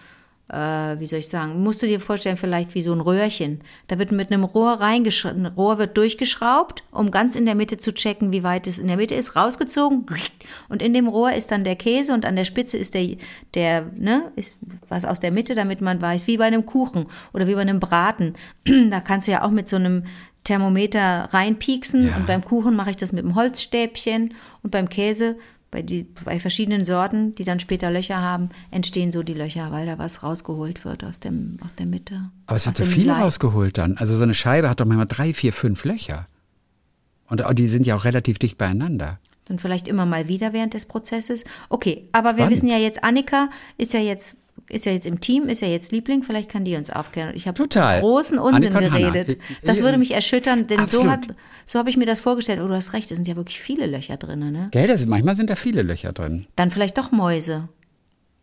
Speaker 4: wie soll ich sagen, musst du dir vorstellen, vielleicht wie so ein Röhrchen. Da wird mit einem Rohr reingeschraubt, ein Rohr wird durchgeschraubt, um ganz in der Mitte zu checken, wie weit es in der Mitte ist, rausgezogen. Und in dem Rohr ist dann der Käse und an der Spitze ist der, der, ne, ist was aus der Mitte, damit man weiß, wie bei einem Kuchen oder wie bei einem Braten. da kannst du ja auch mit so einem Thermometer reinpieksen
Speaker 2: Ja.
Speaker 4: und beim Kuchen mache ich das mit einem Holzstäbchen und beim Käse, bei, die, bei verschiedenen Sorten, die dann später Löcher haben, entstehen so die Löcher, weil da was rausgeholt wird aus, dem, aus der Mitte.
Speaker 2: Aber es wird so viel
Speaker 4: Leib.
Speaker 2: rausgeholt dann. Also so eine Scheibe hat doch manchmal drei, vier, fünf Löcher. Und die sind ja auch relativ dicht beieinander.
Speaker 4: Dann vielleicht immer mal wieder während des Prozesses. Okay, aber wir
Speaker 2: Spannend.
Speaker 4: wissen ja jetzt, Annika ist ja jetzt ist ja jetzt im Team, ist ja jetzt Liebling, vielleicht kann die uns aufklären. Ich habe großen Unsinn
Speaker 2: Annika
Speaker 4: geredet. Das würde mich erschüttern, denn so,
Speaker 2: Absolut.
Speaker 4: hat, so habe ich mir das vorgestellt. Oh, du hast recht, es sind ja wirklich viele Löcher drin, ne?
Speaker 2: Gell, da sind, manchmal sind da viele Löcher drin.
Speaker 4: Dann vielleicht doch Mäuse.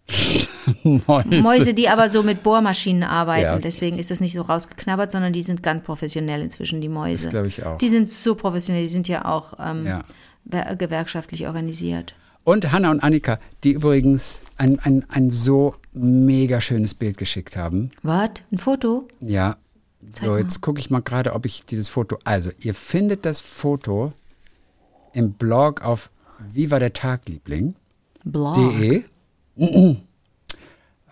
Speaker 2: Mäuse.
Speaker 4: Mäuse, die aber so mit Bohrmaschinen arbeiten.
Speaker 2: Ja.
Speaker 4: Deswegen ist es nicht so rausgeknabbert, sondern die sind ganz professionell inzwischen, die Mäuse.
Speaker 2: Das glaube ich auch.
Speaker 4: Die sind so professionell, die sind ja auch ähm,
Speaker 2: Ja.
Speaker 4: wer- gewerkschaftlich organisiert.
Speaker 2: Und Hanna und Annika, die übrigens ein, ein, ein so mega schönes Bild geschickt haben.
Speaker 4: Was? Ein Foto?
Speaker 2: Ja.
Speaker 4: Zeig
Speaker 2: So,
Speaker 4: mal.
Speaker 2: jetzt gucke ich mal gerade, ob ich dieses Foto. Also, ihr findet das Foto im Blog auf Wie war der Tag, Liebling?
Speaker 4: Blau.
Speaker 2: De. Mhm.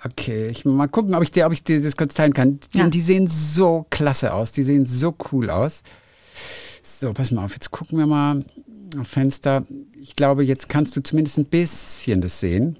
Speaker 2: Okay, ich mal gucken, ob ich dir, ob ich dir das kurz teilen kann. Die,
Speaker 4: Ja.
Speaker 2: die sehen so klasse aus, die sehen so cool aus. So, pass mal auf, jetzt gucken wir mal Fenster. Ich glaube, jetzt kannst du zumindest ein bisschen das sehen.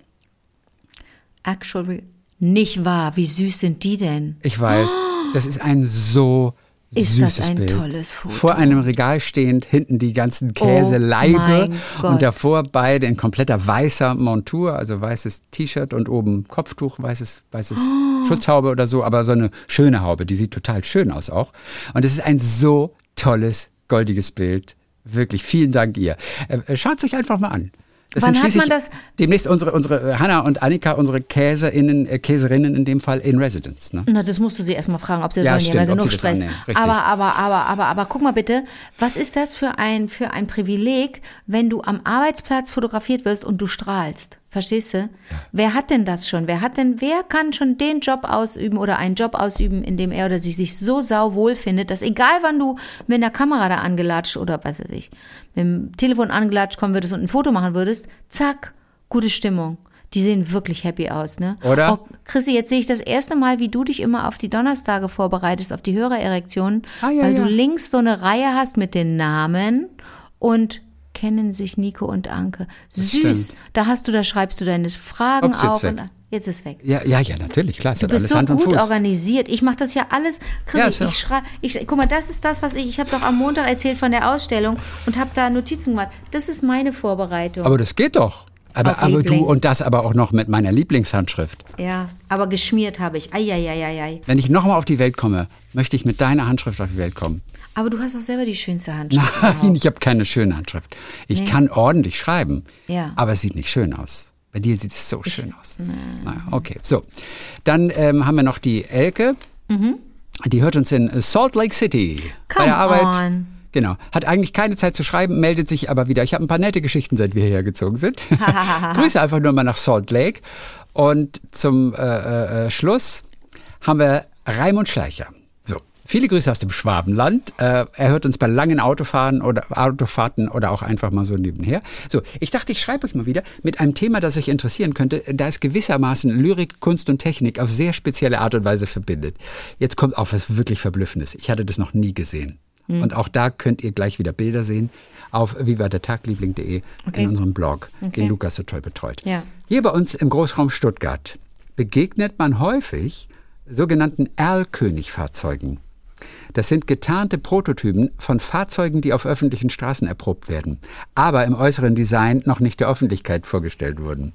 Speaker 4: Actual. Nicht wahr? Wie süß sind die denn?
Speaker 2: Ich weiß, das ist ein so
Speaker 4: Ist das
Speaker 2: süßes
Speaker 4: ein
Speaker 2: Bild.
Speaker 4: tolles Foto.
Speaker 2: Vor einem Regal stehend, hinten die ganzen
Speaker 4: Oh
Speaker 2: Käseleibe
Speaker 4: Gott.
Speaker 2: und davor beide in kompletter weißer Montur, also weißes T-Shirt und oben Kopftuch, weißes, weißes
Speaker 4: Oh.
Speaker 2: Schutzhaube oder so, aber so eine schöne Haube, die sieht total schön aus auch. Und es ist ein so tolles, goldiges Bild. Wirklich, vielen Dank ihr. Äh, Schaut es euch einfach mal an. Das
Speaker 4: Wann
Speaker 2: sind
Speaker 4: hat man
Speaker 2: schließlich
Speaker 4: das-
Speaker 2: demnächst unsere, unsere äh, Hanna und Annika, unsere Käserinnen, äh, Käserinnen in dem Fall in Residence. Ne?
Speaker 4: Na, das musst du sie erstmal fragen, ob sie
Speaker 2: Ja, stimmt,
Speaker 4: ja
Speaker 2: ob
Speaker 4: genug
Speaker 2: das
Speaker 4: Stress.
Speaker 2: richtig.
Speaker 4: Aber, aber, aber, aber, aber, guck mal bitte, was ist das für ein, für ein Privileg, wenn du am Arbeitsplatz fotografiert wirst und du strahlst? Verstehst du? Wer hat denn das schon? Wer hat denn, wer kann schon den Job ausüben oder einen Job ausüben, in dem er oder sie sich so sauwohl findet, dass egal wann du mit einer Kamera da angelatscht oder was weiß ich, mit dem Telefon angelatscht kommen würdest und ein Foto machen würdest, zack, gute Stimmung. Die sehen wirklich happy aus, ne?
Speaker 2: Oder?
Speaker 4: Oh, Chrissy, jetzt sehe ich das erste Mal, wie du dich immer auf die Donnerstage vorbereitest, auf die Hörererektionen,
Speaker 2: Ah, ja,
Speaker 4: weil
Speaker 2: ja.
Speaker 4: du links so eine Reihe hast mit den Namen und kennen sich Nico und Anke. Süß.
Speaker 2: stimmt.
Speaker 4: Da hast du, da schreibst du deine Fragen
Speaker 2: jetzt
Speaker 4: auf. Und, jetzt ist weg.
Speaker 2: Ja, ja, ja, natürlich, klar, es
Speaker 4: Du
Speaker 2: hat
Speaker 4: bist
Speaker 2: alles
Speaker 4: so
Speaker 2: Hand und
Speaker 4: gut organisiert. Ich mache das ja alles.
Speaker 2: Ist ja
Speaker 4: ich ich, guck mal, das ist das, was ich. Ich habe doch am Montag erzählt von der Ausstellung und habe da Notizen gemacht. Das ist meine Vorbereitung.
Speaker 2: Aber das geht doch. Aber, aber du und das aber auch noch mit meiner Lieblingshandschrift.
Speaker 4: ja, aber geschmiert habe ich. Eieieiei.
Speaker 2: Wenn ich nochmal auf die Welt komme, möchte ich mit deiner Handschrift auf die Welt kommen.
Speaker 4: Aber du hast doch selber die schönste Handschrift.
Speaker 2: Nein, ich habe keine schöne Handschrift. Ich kann ordentlich schreiben,
Speaker 4: Ja.
Speaker 2: aber es sieht nicht schön aus. Bei dir sieht es so schön aus. Naja, okay, so. Dann ähm, haben wir noch die Elke. Die hört uns in Salt Lake City bei
Speaker 4: Come
Speaker 2: der Arbeit.
Speaker 4: on.
Speaker 2: Genau. Hat eigentlich keine Zeit zu schreiben, meldet sich aber wieder. Ich habe ein paar nette Geschichten, seit wir hierher gezogen sind. Grüße einfach nur mal nach Salt Lake. Und zum äh, äh, Schluss haben wir Raimund Schleicher. Viele Grüße aus dem Schwabenland. Äh, er hört uns bei langen Autofahren oder Autofahrten oder auch einfach mal so nebenher. So, ich dachte, ich schreibe euch mal wieder mit einem Thema, das euch interessieren könnte, da es gewissermaßen Lyrik, Kunst und Technik auf sehr spezielle Art und Weise verbindet. Jetzt kommt auch was wirklich Verblüffendes. Ich hatte das noch nie gesehen.
Speaker 4: Hm.
Speaker 2: Und auch da könnt ihr gleich wieder Bilder sehen auf vivadertagliebling.de
Speaker 4: Okay.
Speaker 2: in unserem Blog,
Speaker 4: Okay.
Speaker 2: den Lukas so toll betreut.
Speaker 4: Ja.
Speaker 2: Hier bei uns im Großraum Stuttgart begegnet man häufig sogenannten Erlkönig-Fahrzeugen. Das sind getarnte Prototypen von Fahrzeugen, die auf öffentlichen Straßen erprobt werden, aber im äußeren Design noch nicht der Öffentlichkeit vorgestellt wurden.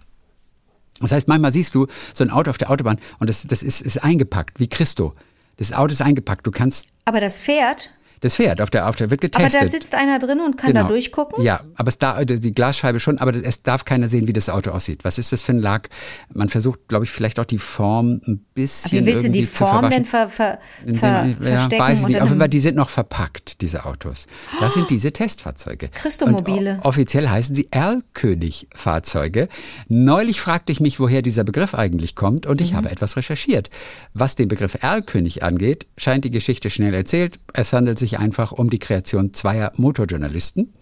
Speaker 2: Das heißt, manchmal siehst du so ein Auto auf der Autobahn und das, das ist, ist eingepackt, wie Christo. Das Auto ist eingepackt. Du kannst
Speaker 4: Aber das Fährt,
Speaker 2: das fährt auf der, auf der wird
Speaker 4: aber
Speaker 2: getestet.
Speaker 4: da sitzt einer drin und kann da
Speaker 2: Genau.
Speaker 4: durchgucken?
Speaker 2: Ja, aber es da, die Glasscheibe schon, aber es darf keiner sehen, wie das Auto aussieht. Was ist das für ein Lack? Man versucht, glaube ich, vielleicht auch die Form ein bisschen
Speaker 4: Wie willst du die Form denn ver, ver, ver,
Speaker 2: ja,
Speaker 4: verstecken?
Speaker 2: weiß ich nicht. Auf jeden Fall, die sind noch verpackt, diese Autos. Das sind diese Testfahrzeuge.
Speaker 4: Christomobile.
Speaker 2: Und offiziell heißen sie Erlkönig-Fahrzeuge. Neulich fragte ich mich, woher dieser Begriff eigentlich kommt und
Speaker 4: Mhm.
Speaker 2: ich habe etwas recherchiert. Was den Begriff Erlkönig angeht, scheint die Geschichte schnell erzählt. Es handelt sich einfach um die Kreation zweier Motorjournalisten.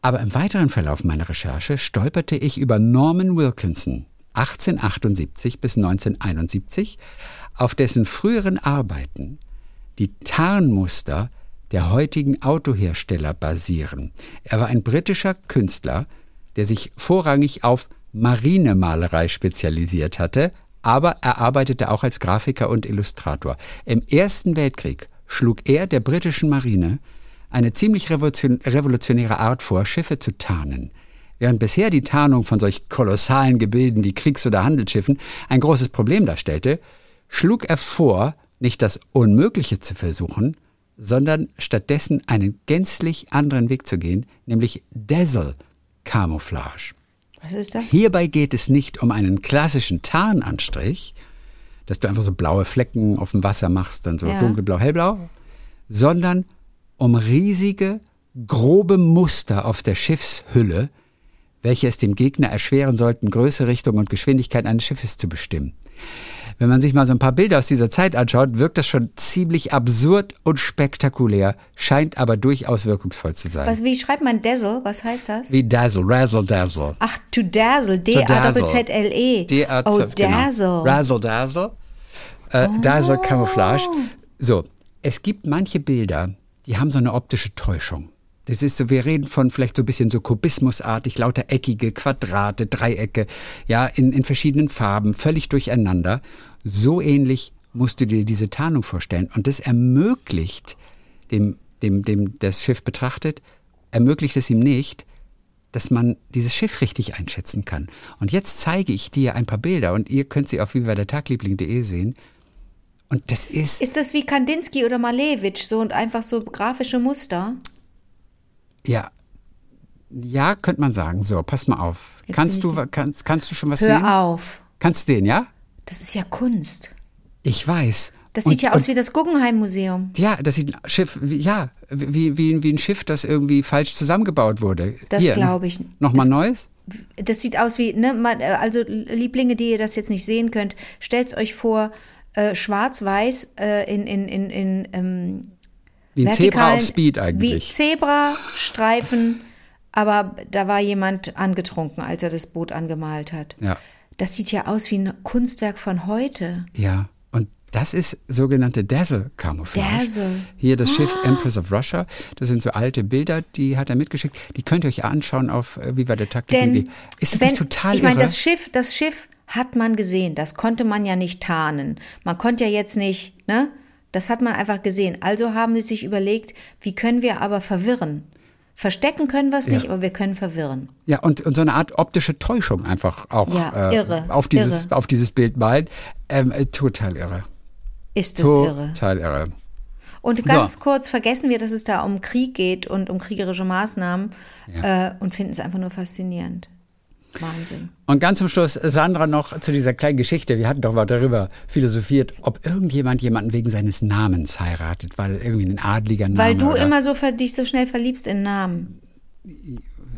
Speaker 2: Aber im weiteren Verlauf meiner Recherche stolperte ich über Norman Wilkinson, 1878 bis 1971, auf dessen früheren Arbeiten die Tarnmuster der heutigen Autohersteller basieren. Er war ein britischer Künstler, der sich vorrangig auf Marinemalerei spezialisiert hatte, aber er arbeitete auch als Grafiker und Illustrator. Im Ersten Weltkrieg schlug er der britischen Marine eine ziemlich revolution revolutionäre Art vor, Schiffe zu tarnen. Während bisher die Tarnung von solch kolossalen Gebilden wie Kriegs- oder Handelsschiffen ein großes Problem darstellte, schlug er vor, nicht das Unmögliche zu versuchen, sondern stattdessen einen gänzlich anderen Weg zu gehen, nämlich Dazzle-Camouflage.
Speaker 4: Was ist das?
Speaker 2: Hierbei geht es nicht um einen klassischen Tarnanstrich, dass du einfach so blaue Flecken auf dem Wasser machst, dann so
Speaker 4: Ja.
Speaker 2: dunkelblau, hellblau, sondern um riesige, grobe Muster auf der Schiffshülle, welche es dem Gegner erschweren sollten, Größe, Richtung und Geschwindigkeit eines Schiffes zu bestimmen. Wenn man sich mal so ein paar Bilder aus dieser Zeit anschaut, wirkt das schon ziemlich absurd und spektakulär, scheint aber durchaus wirkungsvoll zu sein.
Speaker 4: Was, wie schreibt man Dazzle? Was heißt das?
Speaker 2: Wie Dazzle, Razzle Dazzle.
Speaker 4: Ach, to dazzle.
Speaker 2: To dazzle.
Speaker 4: D-A-Z-Z-L-E.
Speaker 2: D-A-Z-
Speaker 4: Oh,
Speaker 2: genau.
Speaker 4: dazzle.
Speaker 2: Razzle Dazzle. Äh, Dazzle Camouflage. So, es gibt manche Bilder, die haben so eine optische Täuschung. Das ist so, wir reden von vielleicht so ein bisschen so kubismusartig, lauter eckige Quadrate, Dreiecke, ja, in, in verschiedenen Farben, völlig durcheinander. So ähnlich musst du dir diese Tarnung vorstellen. Und das ermöglicht dem, dem, dem das Schiff betrachtet, ermöglicht es ihm nicht, dass man dieses Schiff richtig einschätzen kann. Und jetzt zeige ich dir ein paar Bilder und ihr könnt sie auf vivadertagliebling.de sehen. Und das ist,
Speaker 4: Ist das wie Kandinsky oder Malevich so und einfach so grafische Muster?
Speaker 2: Ja, ja, könnte man sagen. So, pass mal auf.
Speaker 4: Jetzt
Speaker 2: Kannst du, kannst, kannst du schon was
Speaker 4: Hör
Speaker 2: sehen?
Speaker 4: auf.
Speaker 2: Kannst du den, ja?
Speaker 4: Das ist ja Kunst.
Speaker 2: Ich weiß.
Speaker 4: Das
Speaker 2: Und-
Speaker 4: sieht ja
Speaker 2: und-
Speaker 4: aus wie das Guggenheim-Museum.
Speaker 2: Ja, das sieht ein Schiff, wie, ja, wie, wie, wie ein Schiff, das irgendwie falsch zusammengebaut wurde.
Speaker 4: Das glaube ich.
Speaker 2: Nochmal Neues?
Speaker 4: Das sieht aus wie, ne, man, äh, also Lieblinge, die ihr das jetzt nicht sehen könnt, stellt euch vor, äh, schwarz-weiß äh, in, in, in, in ähm,
Speaker 2: Wie ein Zebra auf Speed
Speaker 4: Wie
Speaker 2: eigentlich.
Speaker 4: Zebra-Streifen, aber da war jemand angetrunken, als er das Boot angemalt hat.
Speaker 2: Ja.
Speaker 4: Das sieht ja aus wie ein Kunstwerk von heute.
Speaker 2: Ja, und das ist sogenannte Dazzle Camouflage.
Speaker 4: Dazzle.
Speaker 2: Hier das Schiff Empress of Russia. Das sind so alte Bilder, die hat er mitgeschickt. Die könnt ihr euch anschauen auf äh, Viva der Taktik.
Speaker 4: Denn
Speaker 2: Ist das
Speaker 4: wenn,
Speaker 2: nicht total
Speaker 4: ich meine, das Schiff, das Schiff hat man gesehen. Das konnte man ja nicht tarnen. Man konnte ja jetzt nicht, ne? Das hat man einfach gesehen. Also haben sie sich überlegt, wie können wir aber verwirren? Verstecken können wir es nicht,
Speaker 2: Ja.
Speaker 4: aber wir können verwirren.
Speaker 2: Ja, und, und so eine Art optische Täuschung einfach auch
Speaker 4: Ja,
Speaker 2: äh,
Speaker 4: irre,
Speaker 2: auf, dieses,
Speaker 4: irre.
Speaker 2: auf dieses Bild malen. Ähm, äh, total irre.
Speaker 4: Ist das irre?
Speaker 2: Total irre.
Speaker 4: Und ganz
Speaker 2: So.
Speaker 4: kurz vergessen wir, dass es da um Krieg geht und um kriegerische Maßnahmen äh, und finden es einfach nur faszinierend. Wahnsinn.
Speaker 2: Und ganz zum Schluss, Sandra, noch zu dieser kleinen Geschichte. Wir hatten doch mal darüber philosophiert, ob irgendjemand jemanden wegen seines Namens heiratet, weil irgendwie ein adliger Name.
Speaker 4: Weil du immer so dich so schnell verliebst in Namen.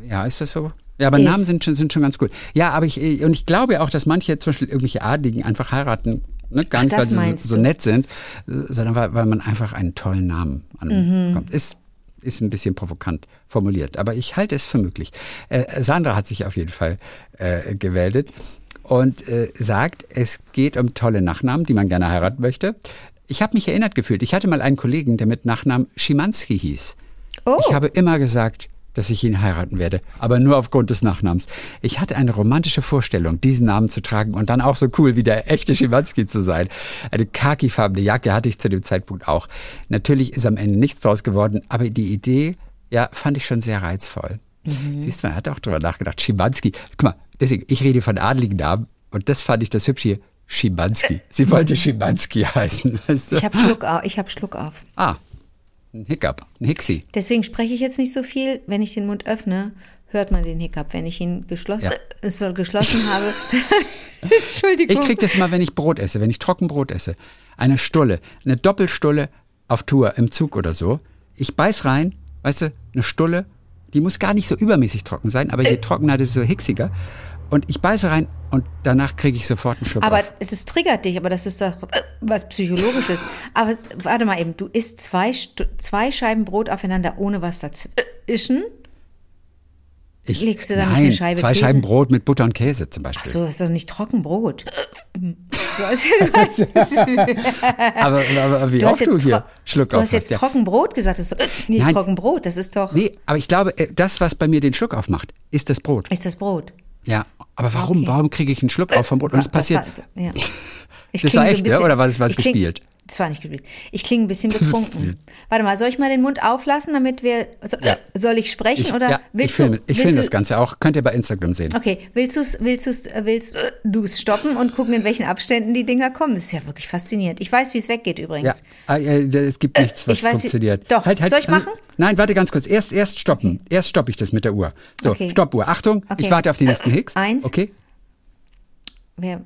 Speaker 2: Ja, ist das so? Ja, aber
Speaker 4: Ist.
Speaker 2: Namen sind schon, sind schon ganz gut. Ja, aber ich, und ich glaube auch, dass manche zum Beispiel irgendwelche Adligen einfach heiraten, ne, gar
Speaker 4: Ach,
Speaker 2: nicht, weil sie so, so nett sind, äh, sondern weil, weil man einfach einen tollen Namen
Speaker 4: Mhm.
Speaker 2: anbekommt. Ist, ist ein bisschen provokant formuliert, aber ich halte es für möglich. Äh, Sandra hat sich auf jeden Fall äh, gemeldet und äh, sagt, es geht um tolle Nachnamen, die man gerne heiraten möchte. Ich habe mich erinnert gefühlt. Ich hatte mal einen Kollegen, der mit Nachnamen Schimanski hieß.
Speaker 4: Oh.
Speaker 2: Ich habe immer gesagt, dass ich ihn heiraten werde, aber nur aufgrund des Nachnamens. Ich hatte eine romantische Vorstellung, diesen Namen zu tragen und dann auch so cool wie der echte Schimanski zu sein. Eine khakifarbene Jacke hatte ich zu dem Zeitpunkt auch. Natürlich ist am Ende nichts draus geworden, aber die Idee, ja, fand ich schon sehr reizvoll. Siehst du, man hat auch drüber nachgedacht. Schimanski. Guck mal, deswegen, ich rede von adligen Namen und das fand ich das hübsch hier. Schimanski. Sie wollte Schimanski heißen. Weißt du?
Speaker 4: Ich habe Schluck auf. Ich hab Schluck auf.
Speaker 2: Ah, ein Hiccup, ein Hixi.
Speaker 4: Deswegen spreche ich jetzt nicht so viel. Wenn ich den Mund öffne, hört man den Hiccup. Wenn ich ihn geschlossen,
Speaker 2: Ja.
Speaker 4: äh, geschlossen habe. Entschuldigung.
Speaker 2: Ich krieg das immer, wenn ich Brot esse, wenn ich Trockenbrot esse. Eine Stulle, eine Doppelstulle auf Tour im Zug oder so. Ich beiß rein, weißt du, eine Stulle, die muss gar nicht so übermäßig trocken sein, aber je trockener, desto hixiger. Und ich beiße rein und danach kriege ich sofort einen Schluck
Speaker 4: Aber
Speaker 2: auf.
Speaker 4: es triggert dich, aber das ist doch was Psychologisches. Aber warte mal eben, du isst zwei, zwei Scheiben Brot aufeinander ohne was dazwischen.
Speaker 2: Ich,
Speaker 4: legst du da nicht
Speaker 2: nein,
Speaker 4: eine Scheibe
Speaker 2: zwei
Speaker 4: Käse?
Speaker 2: Scheiben Brot mit Butter und Käse zum Beispiel.
Speaker 4: Ach so, ist doch nicht Trockenbrot. Du hast,
Speaker 2: Aber, aber, wie
Speaker 4: du hast
Speaker 2: du
Speaker 4: jetzt,
Speaker 2: hier Schluck
Speaker 4: du hast jetzt
Speaker 2: ja.
Speaker 4: Trockenbrot gesagt. Das ist doch nicht
Speaker 2: Nein.
Speaker 4: Trockenbrot, das ist doch.
Speaker 2: Nee, aber ich glaube, äh, das, was bei mir den Schluck aufmacht, ist das Brot.
Speaker 4: Ist das Brot?
Speaker 2: Ja, aber warum,
Speaker 4: Okay.
Speaker 2: warum kriege ich einen Schluck auf vom Brot? Und es
Speaker 4: Das
Speaker 2: passiert,
Speaker 4: war, ja. Ich
Speaker 2: Das war
Speaker 4: so
Speaker 2: echt,
Speaker 4: ein
Speaker 2: ne?
Speaker 4: bisschen-
Speaker 2: Oder war das was
Speaker 4: ich kling-
Speaker 2: gespielt?
Speaker 4: Das war nicht gespielt. Ich klinge ein bisschen betrunken. Warte mal, soll ich mal den Mund auflassen, damit wir. So,
Speaker 2: Ja.
Speaker 4: Soll ich sprechen
Speaker 2: ich,
Speaker 4: oder
Speaker 2: ja,
Speaker 4: willst
Speaker 2: ich filme,
Speaker 4: du?
Speaker 2: ich
Speaker 4: willst
Speaker 2: filme
Speaker 4: du,
Speaker 2: das Ganze auch. Könnt ihr bei Instagram sehen.
Speaker 4: Okay, willst du willst du's, äh, willst du es stoppen und gucken, in welchen Abständen die Dinger kommen? Das ist ja wirklich faszinierend. Ich weiß, wie es weggeht
Speaker 2: Ja,
Speaker 4: übrigens.
Speaker 2: ah, äh, es gibt nichts, was
Speaker 4: weiß, wie-
Speaker 2: funktioniert.
Speaker 4: doch. Soll ich
Speaker 2: äh,
Speaker 4: machen?
Speaker 2: Nein, warte ganz kurz. Erst, erst stoppen. Erst stoppe ich das mit der Uhr. So,
Speaker 4: Okay.
Speaker 2: Stoppuhr. Achtung,
Speaker 4: Okay.
Speaker 2: ich warte auf den nächsten Hicks.
Speaker 4: Eins.
Speaker 2: Okay.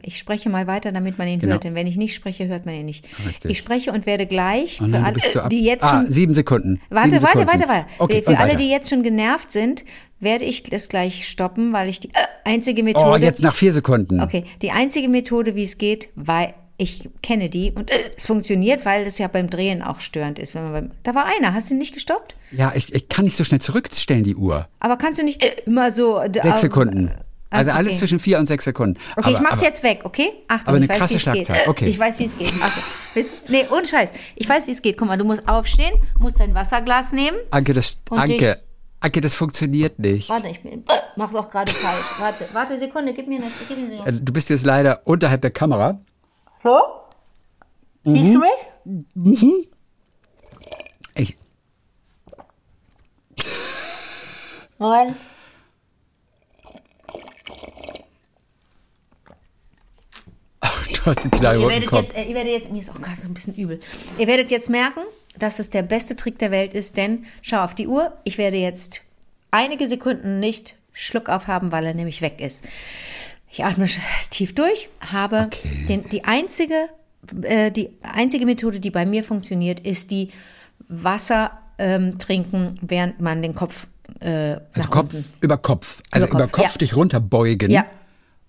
Speaker 4: Ich spreche mal weiter, damit man ihn
Speaker 2: Genau.
Speaker 4: hört, denn wenn ich nicht spreche, hört man ihn nicht.
Speaker 2: Richtig.
Speaker 4: Ich spreche und werde gleich
Speaker 2: Oh
Speaker 4: für
Speaker 2: nein, du
Speaker 4: alle, die jetzt
Speaker 2: ah,
Speaker 4: schon
Speaker 2: sieben Sekunden.
Speaker 4: Warte,
Speaker 2: sieben
Speaker 4: warte,
Speaker 2: Sekunden.
Speaker 4: warte, warte.
Speaker 2: Okay,
Speaker 4: Für alle,
Speaker 2: weiter.
Speaker 4: die jetzt schon genervt sind, werde ich das gleich stoppen, weil ich die äh, einzige Methode.
Speaker 2: Oh, jetzt nach vier Sekunden.
Speaker 4: Okay, die einzige Methode, wie es geht, weil ich kenne die und äh, es funktioniert, weil das ja beim Drehen auch störend ist. Wenn man beim, da war einer, hast du ihn nicht gestoppt?
Speaker 2: Ja, ich, ich kann nicht so schnell zurückstellen, die Uhr.
Speaker 4: Aber kannst du nicht äh, immer so.
Speaker 2: Sechs Sekunden. Also
Speaker 4: okay.
Speaker 2: alles zwischen vier und sechs Sekunden.
Speaker 4: Okay, ich
Speaker 2: Aber-
Speaker 4: mach's
Speaker 2: aber-
Speaker 4: jetzt weg, okay? Achtung,
Speaker 2: aber eine
Speaker 4: ich weiß,
Speaker 2: krasse
Speaker 4: wie es geht.
Speaker 2: Okay.
Speaker 4: Ich weiß, wie es geht. Achtung. Nee, ohne Scheiß. Ich weiß, wie es geht. Guck mal, du musst aufstehen, musst dein Wasserglas nehmen.
Speaker 2: Anke, das, Anke, Anke, das funktioniert nicht.
Speaker 4: Warte, ich bin, mach's auch gerade falsch. Warte, warte, Sekunde, gib mir eine eine
Speaker 2: Also, Du bist jetzt leider unterhalb der Kamera.
Speaker 4: So? Siehst du
Speaker 2: Mhm.
Speaker 4: mich?
Speaker 2: Ich,
Speaker 4: Moment.
Speaker 2: du hast den kleinen
Speaker 4: Ihr
Speaker 2: roten
Speaker 4: werdet, jetzt, äh, ihr werdet jetzt, mir ist auch gerade so ein bisschen übel. Ihr werdet jetzt merken, dass es der beste Trick der Welt ist, denn schau auf die Uhr. Ich werde jetzt einige Sekunden nicht Schluck aufhaben, weil er nämlich weg ist. Ich atme tief durch, habe
Speaker 2: Okay.
Speaker 4: den, die einzige, äh, die einzige Methode, die bei mir funktioniert, ist die Wasser ähm, trinken, während man den Kopf äh,
Speaker 2: Also Kopf über Kopf. Also
Speaker 4: Über
Speaker 2: über
Speaker 4: Kopf,
Speaker 2: Kopf,
Speaker 4: ja.
Speaker 2: dich runterbeugen.
Speaker 4: Ja.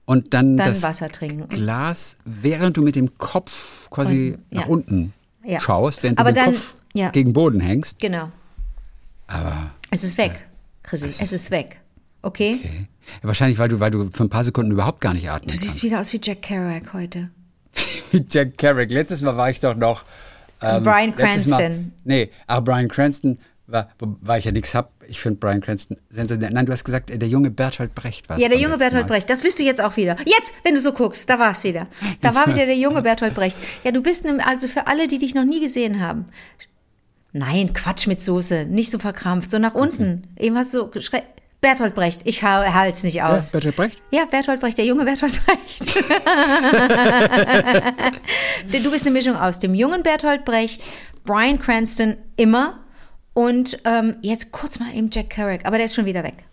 Speaker 2: Und dann,
Speaker 4: Dann
Speaker 2: das
Speaker 4: Wasser trinken.
Speaker 2: Glas, während du mit dem Kopf quasi
Speaker 4: Und- ja.
Speaker 2: nach unten
Speaker 4: Ja.
Speaker 2: schaust, während
Speaker 4: Aber
Speaker 2: du den
Speaker 4: dann-
Speaker 2: Kopf
Speaker 4: ja.
Speaker 2: gegen Boden hängst.
Speaker 4: Genau.
Speaker 2: Aber
Speaker 4: Es ist weg, Chrissy. Es ist weg. Okay?
Speaker 2: okay. Wahrscheinlich, weil du, weil du für ein paar Sekunden überhaupt gar nicht atmen
Speaker 4: Du siehst
Speaker 2: kannst.
Speaker 4: wieder aus wie Jack Kerouac heute.
Speaker 2: Wie Jack Carrick. Letztes Mal war ich doch noch. Ähm,
Speaker 4: Bryan
Speaker 2: letztes Mal-
Speaker 4: Cranston.
Speaker 2: nee, aber Brian Cranston war, weil ich ja nichts hab. Ich finde Brian Cranston sensationell. Nein, du hast gesagt, äh, der junge Bertolt Brecht war
Speaker 4: Ja, der junge Bertolt Brecht, das bist du jetzt auch wieder. Jetzt, wenn du so guckst, da war es wieder. Da war wieder der junge Bertolt Brecht. Ja, du bist also für alle, die dich noch nie gesehen haben. Nein, Quatsch mit Soße, nicht so verkrampft, so nach unten. Eben hast du so geschrei- Bertolt Brecht, ich ha- halt's nicht
Speaker 2: Ja,
Speaker 4: aus.
Speaker 2: Bertolt Brecht?
Speaker 4: Ja, Bertolt Brecht, der junge Bertolt Brecht. Denn du bist eine Mischung aus dem jungen Bertolt Brecht, Brian Cranston immer und ähm, jetzt kurz mal eben Jack Kerouac, aber der ist schon wieder weg.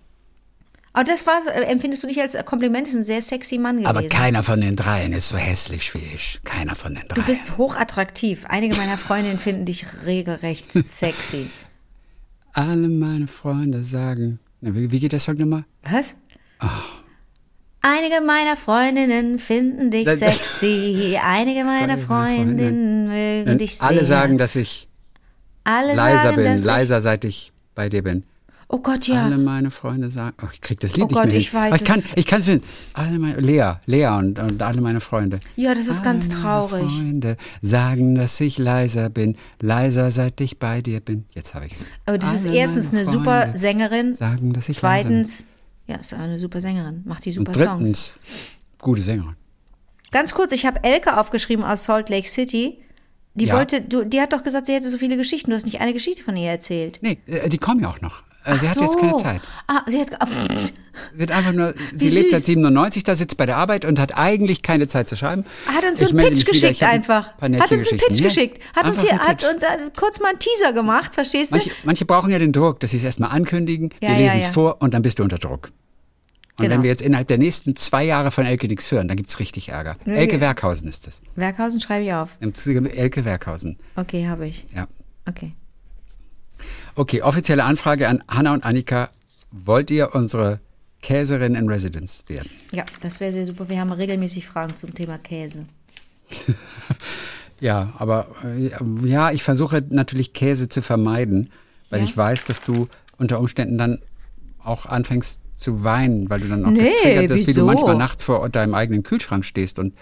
Speaker 4: Aber das war, äh, empfindest du nicht als Kompliment, ist ein sehr sexy Mann gewesen.
Speaker 2: Aber keiner von den dreien ist so hässlich wie ich. Keiner von den dreien.
Speaker 4: Du bist hochattraktiv. Einige meiner Freundinnen finden dich regelrecht sexy.
Speaker 2: Alle meine Freunde sagen. Wie, wie geht der Song nochmal?
Speaker 4: Was? Einige meiner Freundinnen finden dich sexy. Einige meiner Freundinnen mögen
Speaker 2: Und
Speaker 4: dich sehr.
Speaker 2: alle sagen, dass ich
Speaker 4: Alle
Speaker 2: leiser
Speaker 4: sagen,
Speaker 2: bin,
Speaker 4: ich-
Speaker 2: leiser seit ich bei dir bin.
Speaker 4: Oh Gott, ja.
Speaker 2: Alle meine Freunde sagen, oh, ich krieg das Lied
Speaker 4: Oh
Speaker 2: nicht
Speaker 4: Gott,
Speaker 2: mehr
Speaker 4: ich
Speaker 2: hin.
Speaker 4: weiß
Speaker 2: ich kann,
Speaker 4: es.
Speaker 2: ich kann es finden. Alle meine, Lea, Lea und, und alle meine Freunde.
Speaker 4: Ja, das ist ganz
Speaker 2: Alle meine
Speaker 4: traurig.
Speaker 2: Freunde sagen, dass ich leiser bin, leiser seit ich bei dir bin. Jetzt habe ich's.
Speaker 4: Aber das ist
Speaker 2: Alle
Speaker 4: erstens
Speaker 2: meine
Speaker 4: eine super Sängerin.
Speaker 2: Sagen, dass ich leiser bin.
Speaker 4: Zweitens, ja, ist eine super Sängerin. Macht die super
Speaker 2: Und
Speaker 4: Songs.
Speaker 2: drittens, gute Sängerin.
Speaker 4: Ganz kurz, ich habe Elke aufgeschrieben aus Salt Lake City. Die
Speaker 2: Ja.
Speaker 4: wollte, du, die hat doch gesagt, sie hätte so viele Geschichten. Du hast nicht eine Geschichte von ihr erzählt.
Speaker 2: Nee, äh, die kommen ja auch noch. Äh, Sie
Speaker 4: Ach
Speaker 2: hat jetzt keine
Speaker 4: so.
Speaker 2: Zeit.
Speaker 4: Ah, sie hat. Ah,
Speaker 2: Sie hat einfach nur,
Speaker 4: Wie
Speaker 2: sie lebt seit
Speaker 4: süß.
Speaker 2: 97, da sitzt bei der Arbeit und hat eigentlich keine Zeit zu schreiben.
Speaker 4: hat uns so einen Pitch geschickt
Speaker 2: ein
Speaker 4: einfach.
Speaker 2: nette
Speaker 4: Hat uns einen Pitch.
Speaker 2: Ja,
Speaker 4: geschickt. Hat uns
Speaker 2: einfach
Speaker 4: hier,
Speaker 2: ein
Speaker 4: hat uns äh, kurz mal einen Teaser gemacht, verstehst du?
Speaker 2: Manche, manche brauchen ja den Druck, dass sie es erstmal ankündigen,
Speaker 4: Ja,
Speaker 2: wir
Speaker 4: ja,
Speaker 2: lesen es
Speaker 4: ja.
Speaker 2: vor und dann bist du unter Druck. Und
Speaker 4: Genau.
Speaker 2: wenn wir jetzt innerhalb der nächsten zwei Jahre von Elke nichts hören, dann gibt es richtig Ärger.
Speaker 4: Nee,
Speaker 2: Elke Werkhausen ist es.
Speaker 4: Werkhausen schreibe ich auf.
Speaker 2: Elke Werkhausen.
Speaker 4: Okay, habe ich.
Speaker 2: Ja.
Speaker 4: Okay.
Speaker 2: Okay, offizielle Anfrage an Hanna und Annika. Wollt ihr unsere Käserin in Residence werden?
Speaker 4: Ja, das wäre sehr super. Wir haben regelmäßig Fragen zum Thema Käse.
Speaker 2: Ja, aber äh, ja, ich versuche natürlich Käse zu vermeiden, weil
Speaker 4: Ja.
Speaker 2: ich weiß, dass du unter Umständen dann auch anfängst zu weinen, weil du dann auch
Speaker 4: Nee,
Speaker 2: getriggert wirst, wie du manchmal nachts vor deinem eigenen Kühlschrank stehst und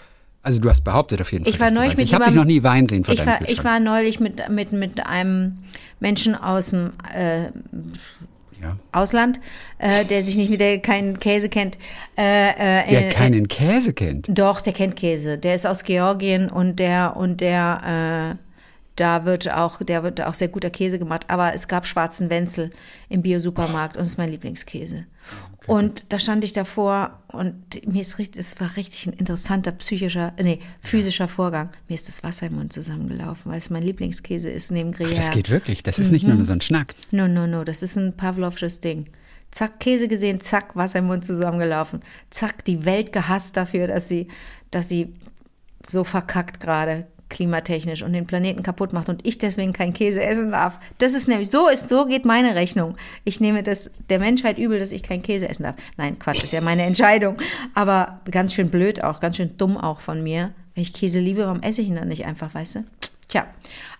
Speaker 2: also du hast behauptet auf jeden Fall.
Speaker 4: Ich war neulich mit
Speaker 2: ich habe dich noch nie weinen sehen vor
Speaker 4: Ich
Speaker 2: deinem
Speaker 4: war,
Speaker 2: Kühlschrank.
Speaker 4: ich war neulich mit, mit, mit einem Menschen aus dem äh,
Speaker 2: ja.
Speaker 4: Ausland, äh, der sich nicht mit der keinen Käse kennt. Äh, äh,
Speaker 2: Der
Speaker 4: äh,
Speaker 2: keinen Käse kennt.
Speaker 4: Doch, der kennt Käse. Der ist aus Georgien und der und der äh, da wird auch der wird auch sehr guter Käse gemacht. Aber es gab schwarzen Wenzel im Bio-Supermarkt und das ist mein Lieblingskäse. Und da stand ich davor und mir ist richtig, es war richtig ein interessanter psychischer, nee, physischer Vorgang. Mir ist das Wasser im Mund zusammengelaufen, weil es mein Lieblingskäse ist neben Gruyère.
Speaker 2: Das geht wirklich. Das ist nicht
Speaker 4: Mhm.
Speaker 2: nur so ein Schnack.
Speaker 4: No, no, no, das ist ein Pavlovsches Ding. Zack, Käse gesehen, zack, Wasser im Mund zusammengelaufen. Zack, die Welt gehasst dafür, dass sie, dass sie so verkackt gerade klimatechnisch und den Planeten kaputt macht und ich deswegen kein Käse essen darf. Das ist nämlich, so ist, so geht meine Rechnung. Ich nehme das der Menschheit übel, dass ich kein Käse essen darf. Nein, Quatsch, ist ja meine Entscheidung. Aber ganz schön blöd auch, ganz schön dumm auch von mir. Wenn ich Käse liebe, warum esse ich ihn dann nicht einfach, weißt du? Tja,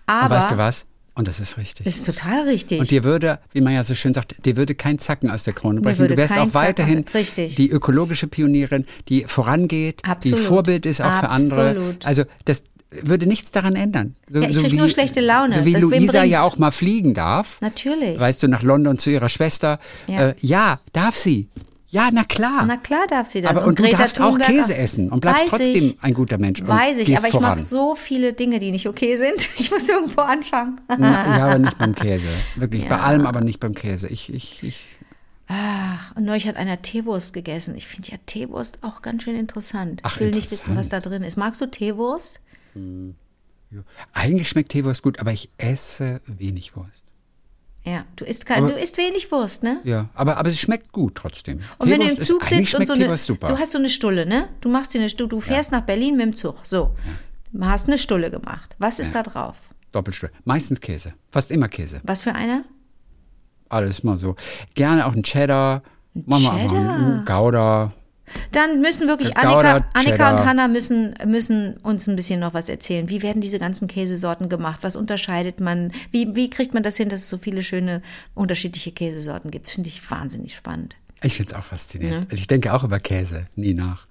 Speaker 4: aber.
Speaker 2: Und weißt du was? Und das ist richtig.
Speaker 4: Das ist total richtig.
Speaker 2: Und dir würde, wie man ja so schön sagt, dir würde kein Zacken aus der Krone brechen. Du wärst auch weiterhin die ökologische Pionierin, die vorangeht,
Speaker 4: Absolut.
Speaker 2: die Vorbild ist auch für andere.
Speaker 4: Absolut.
Speaker 2: Also das würde nichts daran ändern. So,
Speaker 4: Ja, ich krieg nur schlechte Laune.
Speaker 2: So wie
Speaker 4: Das-
Speaker 2: Luisa ja auch mal fliegen darf.
Speaker 4: Natürlich.
Speaker 2: Weißt du, nach London zu ihrer Schwester.
Speaker 4: Ja.
Speaker 2: Äh, ja darf sie. Ja, na klar.
Speaker 4: Na klar darf sie das.
Speaker 2: Aber und, du
Speaker 4: Greta
Speaker 2: darfst auch Käse essen und bleibst trotzdem
Speaker 4: ich.
Speaker 2: ein guter Mensch. und
Speaker 4: Weiß ich, aber ich mache so viele Dinge, die nicht okay sind. Ich muss irgendwo anfangen.
Speaker 2: Na, ja, aber nicht beim Käse. Wirklich, bei
Speaker 4: Ja.
Speaker 2: allem, aber nicht beim Käse. Ich, ich, ich,
Speaker 4: Ach, und neulich hat einer Teewurst gegessen. Ich finde ja Teewurst auch ganz schön interessant.
Speaker 2: Ach,
Speaker 4: ich will nicht wissen,
Speaker 2: interessant.
Speaker 4: was da drin ist. Magst du Teewurst?
Speaker 2: Eigentlich schmeckt Teewurst gut, aber ich esse wenig Wurst.
Speaker 4: Ja, du isst, kein,
Speaker 2: Aber-
Speaker 4: du isst wenig Wurst, ne?
Speaker 2: Ja, aber, aber es schmeckt gut trotzdem.
Speaker 4: Und wenn du im
Speaker 2: Teewurst ist-
Speaker 4: Zug
Speaker 2: eigentlich
Speaker 4: sitzt und so eine,
Speaker 2: Teewurst super.
Speaker 4: du hast so eine Stulle, ne? Du machst dir eine Stulle, du fährst nach Berlin mit dem Zug, so. Du hast eine Stulle gemacht. Was ist da drauf?
Speaker 2: Doppelstuhl. Meistens Käse. Fast immer Käse.
Speaker 4: Was für einer?
Speaker 2: Alles mal so. Gerne auch ein Cheddar. Auch
Speaker 4: Cheddar?
Speaker 2: ein Gouda.
Speaker 4: Dann müssen wirklich Annika, Annika und Hanna müssen, müssen uns ein bisschen noch was erzählen. Wie werden diese ganzen Käsesorten gemacht? Was unterscheidet man? Wie, wie kriegt man das hin, dass es so viele schöne unterschiedliche Käsesorten gibt? Finde ich wahnsinnig spannend.
Speaker 2: Ich finde es auch faszinierend. Ich denke auch über Käse nie nach.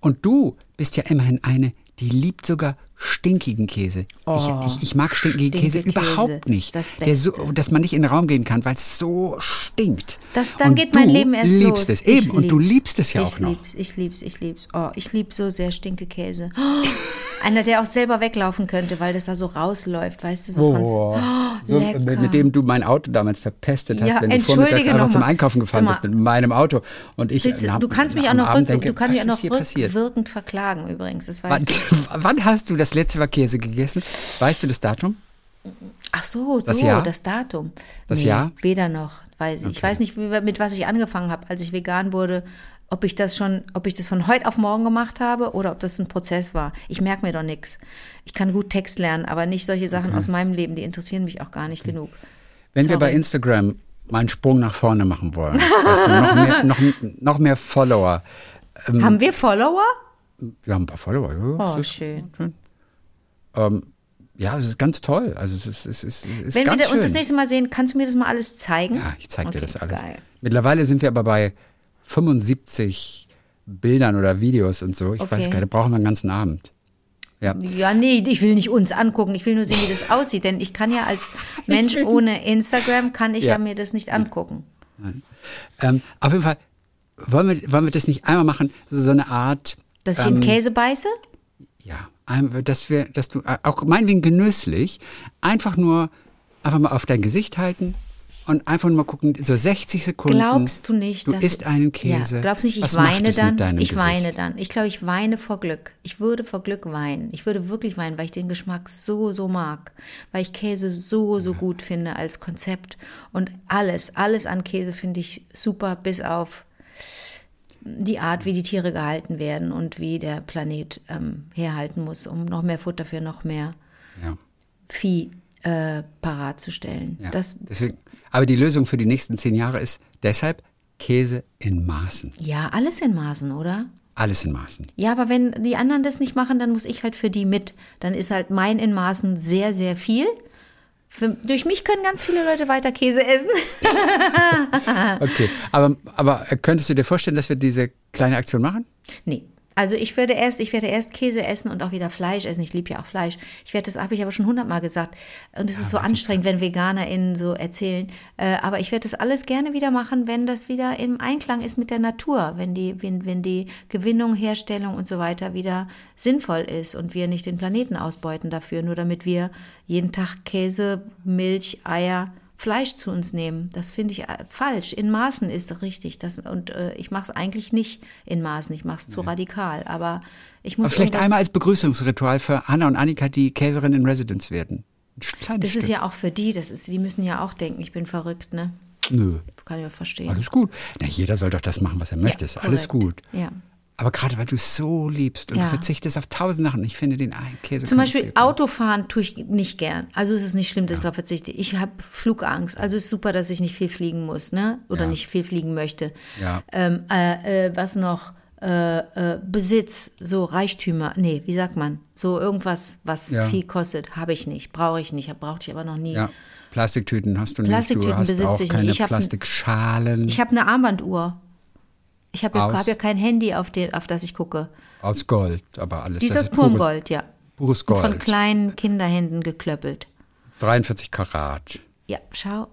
Speaker 2: Und du bist ja immerhin eine, die liebt sogar stinkigen Käse. ich, ich, ich mag stinkigen Käse überhaupt nicht.
Speaker 4: das
Speaker 2: so, dass man nicht in den Raum gehen kann, weil es so stinkt.
Speaker 4: Das, dann
Speaker 2: und
Speaker 4: geht mein
Speaker 2: du
Speaker 4: Leben erst
Speaker 2: liebst
Speaker 4: los.
Speaker 2: es.
Speaker 4: Ich
Speaker 2: Eben. Und du
Speaker 4: lieb's.
Speaker 2: liebst es ja
Speaker 4: ich
Speaker 2: auch noch.
Speaker 4: Lieb's, ich lieb's, ich lieb's. Oh, ich lieb so sehr Stinkekäse. Oh, einer, der auch selber weglaufen könnte, weil das da so rausläuft, weißt du, so
Speaker 2: Oh,
Speaker 4: oh,
Speaker 2: so, mit, dem du mein Auto damals verpestet hast,
Speaker 4: Ja,
Speaker 2: wenn du vormittags einfach zum. Einkaufen gefahren
Speaker 4: mal,
Speaker 2: bist mit meinem Auto. Und ich
Speaker 4: Willst du,
Speaker 2: na,
Speaker 4: du kannst mich auch noch, rück,
Speaker 2: denke,
Speaker 4: du kannst mich auch noch rückwirkend verklagen übrigens, das
Speaker 2: Wann,
Speaker 4: weißt du.
Speaker 2: wann hast du das letzte Mal Käse gegessen? Weißt du das Datum?
Speaker 4: Ach so, so,
Speaker 2: Das
Speaker 4: das,
Speaker 2: Jahr?
Speaker 4: Datum.
Speaker 2: Das Jahr?
Speaker 4: Weder noch, weiß ich. Ich weiß nicht, mit was ich angefangen habe, als ich vegan wurde, ob ich das schon, ob ich das von heute auf morgen gemacht habe oder ob das ein Prozess war. Ich merke mir doch nichts. Ich kann gut Text lernen, aber nicht solche Sachen aus meinem Leben, die interessieren mich auch gar nicht genug.
Speaker 2: Wenn wir bei
Speaker 4: Sorry.
Speaker 2: Instagram mal einen Sprung nach vorne machen wollen, weißt du, noch, mehr, noch, noch mehr Follower. Ähm,
Speaker 4: Haben wir Follower?
Speaker 2: Wir haben ein paar Follower. Ja,
Speaker 4: Oh,
Speaker 2: das
Speaker 4: schön.
Speaker 2: schön. Ähm, Ja, es ist ganz toll. Also es ist, es ist, es ist
Speaker 4: Wenn
Speaker 2: ganz
Speaker 4: wir uns
Speaker 2: schön.
Speaker 4: das nächste Mal sehen, kannst du mir das mal alles zeigen?
Speaker 2: Ja, ich zeig dir
Speaker 4: Okay,
Speaker 2: das alles.
Speaker 4: Geil.
Speaker 2: Mittlerweile sind wir aber bei 75 Bildern oder Videos und so. Ich
Speaker 4: Okay.
Speaker 2: weiß gar nicht, da brauchen wir einen ganzen Abend. Ja.
Speaker 4: Ja, nee, ich will nicht uns angucken. Ich will nur sehen, wie das aussieht. Denn ich kann ja als Mensch ohne Instagram, kann ich ja,
Speaker 2: Ja.
Speaker 4: mir das nicht angucken.
Speaker 2: Ähm, auf jeden Fall, wollen wir, wollen wir das nicht einmal machen? So eine Art,
Speaker 4: Dass ich
Speaker 2: Ähm,
Speaker 4: in Käse beiße?
Speaker 2: ja, dass wir, dass du äh, auch meinetwegen genüsslich einfach nur einfach mal auf dein Gesicht halten und einfach nur mal gucken, so 60 Sekunden.
Speaker 4: Glaubst du nicht,
Speaker 2: Du
Speaker 4: dass
Speaker 2: isst einen Käse.
Speaker 4: Ja, glaubst du nicht, ich
Speaker 2: Was
Speaker 4: weine dann? Ich
Speaker 2: Gesicht?
Speaker 4: weine dann. Ich glaube, ich weine vor Glück. Ich würde vor Glück weinen. Ich würde wirklich weinen, weil ich den Geschmack so, so mag. Weil ich Käse so, so gut finde als Konzept. Und alles, alles an Käse finde ich super, bis auf die Art, wie die Tiere gehalten werden und wie der Planet ähm, herhalten muss, um noch mehr Futter für noch mehr
Speaker 2: Ja.
Speaker 4: Vieh äh, parat zu stellen.
Speaker 2: Ja.
Speaker 4: Das,
Speaker 2: Deswegen, aber die Lösung für die nächsten zehn Jahre ist deshalb Käse in Maßen.
Speaker 4: ja, alles in Maßen, oder?
Speaker 2: Alles in Maßen.
Speaker 4: Ja, aber wenn die anderen das nicht machen, dann muss ich halt für die mit. Dann ist halt mein in Maßen sehr, sehr viel. Für, durch mich können ganz viele Leute weiter Käse essen.
Speaker 2: Okay, aber, aber könntest du dir vorstellen, dass wir diese kleine Aktion machen?
Speaker 4: Nee. Also ich würde erst, ich werde erst Käse essen und auch wieder Fleisch essen. Ich liebe ja auch Fleisch. Ich werde das habe ich aber schon hundertmal gesagt. Und es ist so anstrengend, wenn VeganerInnen so erzählen. Äh, aber ich werde das alles gerne wieder machen, wenn das wieder im Einklang ist mit der Natur, wenn die, wenn, wenn die Gewinnung, Herstellung und so weiter wieder sinnvoll ist und wir nicht den Planeten ausbeuten dafür, nur damit wir jeden Tag Käse, Milch, Eier, Fleisch zu uns nehmen. Das finde ich äh, falsch. In Maßen ist richtig. Das, und äh, ich mache es eigentlich nicht in Maßen. Ich mache es zu radikal. Aber ich muss
Speaker 2: Aber vielleicht einmal als Begrüßungsritual für Hanna und Annika, die Käserin in Residence werden. Ein
Speaker 4: Das ist
Speaker 2: Stück.
Speaker 4: ja auch für die. Das ist, die müssen ja auch denken, ich bin verrückt, ne?
Speaker 2: Nö,
Speaker 4: Kann ich auch verstehen.
Speaker 2: alles gut. Na, jeder soll doch das machen, was er möchte. ist alles gut.
Speaker 4: Ja.
Speaker 2: Aber gerade weil du es so liebst und
Speaker 4: Ja.
Speaker 2: du verzichtest auf tausend Sachen, ich finde den einen Käse.
Speaker 4: Zum Beispiel Autofahren tue ich nicht gern. Also es ist nicht schlimm, dass ich darauf verzichte. Ich habe Flugangst. Also es ist super, dass ich nicht viel fliegen muss, ne? Oder
Speaker 2: Ja.
Speaker 4: nicht viel fliegen möchte.
Speaker 2: Ja.
Speaker 4: Ähm, äh, äh, was noch? Äh, äh, Besitz, so Reichtümer, nee, wie sagt man? So irgendwas, was
Speaker 2: Ja.
Speaker 4: viel kostet, habe ich nicht, brauche ich nicht, brauchte ich aber noch nie.
Speaker 2: Ja, Plastiktüten hast du nicht.
Speaker 4: Plastiktüten
Speaker 2: du hast
Speaker 4: besitze
Speaker 2: auch
Speaker 4: ich
Speaker 2: keine
Speaker 4: nicht. Ich hab
Speaker 2: Plastikschalen
Speaker 4: Ich habe eine Armbanduhr. Ich habe ja, hab ja kein Handy, auf, den, auf das ich gucke.
Speaker 2: aus Gold, aber alles.
Speaker 4: Die ist
Speaker 2: das
Speaker 4: aus
Speaker 2: ist pures-
Speaker 4: purem Gold, ja.
Speaker 2: Pures
Speaker 4: Und Von
Speaker 2: Gold.
Speaker 4: kleinen Kinderhänden geklöppelt.
Speaker 2: 43 Karat.
Speaker 4: Ja, schau.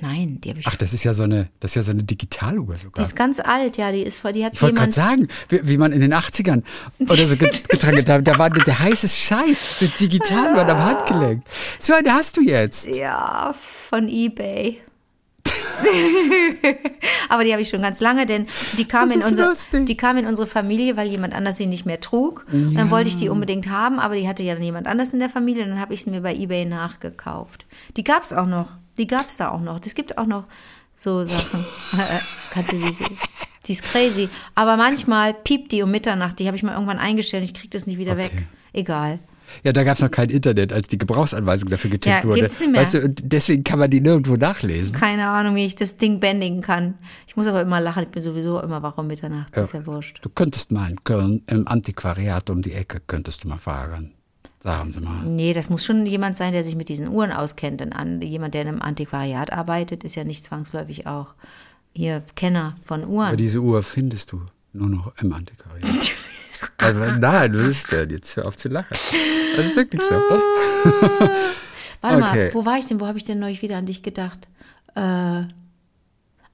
Speaker 4: Nein, die habe ich.
Speaker 2: Ach, das ist ja so eine, das ist ja so eine Digitaluhr
Speaker 4: die
Speaker 2: sogar.
Speaker 4: ist ganz alt, ja, die ist vor, die hat
Speaker 2: Ich wollte gerade sagen, wie, wie man in den 80ern oder so get- getragen hat, da, da war der heiße Scheiß mit Digitaluhr am Handgelenk. So eine hast du jetzt.
Speaker 4: Ja, von eBay. Aber die habe ich schon ganz lange, denn die kam, in unser,
Speaker 2: lustig.
Speaker 4: die kam in unsere Familie, weil jemand anders sie nicht mehr trug. Dann wollte ich die unbedingt haben, aber die hatte ja dann jemand anders in der Familie. Dann habe ich sie mir bei eBay nachgekauft. Die gab es auch noch. Die gab es da auch noch. Es gibt auch noch so Sachen. Äh, Kannst du sie sehen? Die ist crazy. Aber manchmal piept die um Mitternacht. Die habe ich mal irgendwann eingestellt. Ich kriege das nicht wieder weg. Egal.
Speaker 2: Ja, da gab es noch kein Internet, als die Gebrauchsanweisung dafür getippt
Speaker 4: Ja,
Speaker 2: wurde.
Speaker 4: gibt's nicht mehr.
Speaker 2: Weißt du, deswegen kann man die nirgendwo nachlesen.
Speaker 4: Keine Ahnung, wie ich das Ding bändigen kann. Ich muss aber immer lachen. Ich bin sowieso immer wach um Mitternacht. Das ist ja wurscht.
Speaker 2: Du könntest mal in Köln im Antiquariat um die Ecke, könntest du mal fragen. Sagen Sie mal.
Speaker 4: Nee, das muss schon jemand sein, der sich mit diesen Uhren auskennt. Denn an, jemand, der in einem Antiquariat arbeitet, ist ja nicht zwangsläufig auch hier Kenner von
Speaker 2: Aber
Speaker 4: Uhren.
Speaker 2: diese Uhr findest du nur noch im Antiquariat. also, nein, was ist denn? Jetzt hör auf zu lachen. Das ist wirklich so.
Speaker 4: Warte
Speaker 2: okay.
Speaker 4: mal, wo war ich denn? Wo habe ich denn neulich wieder an dich gedacht? Äh,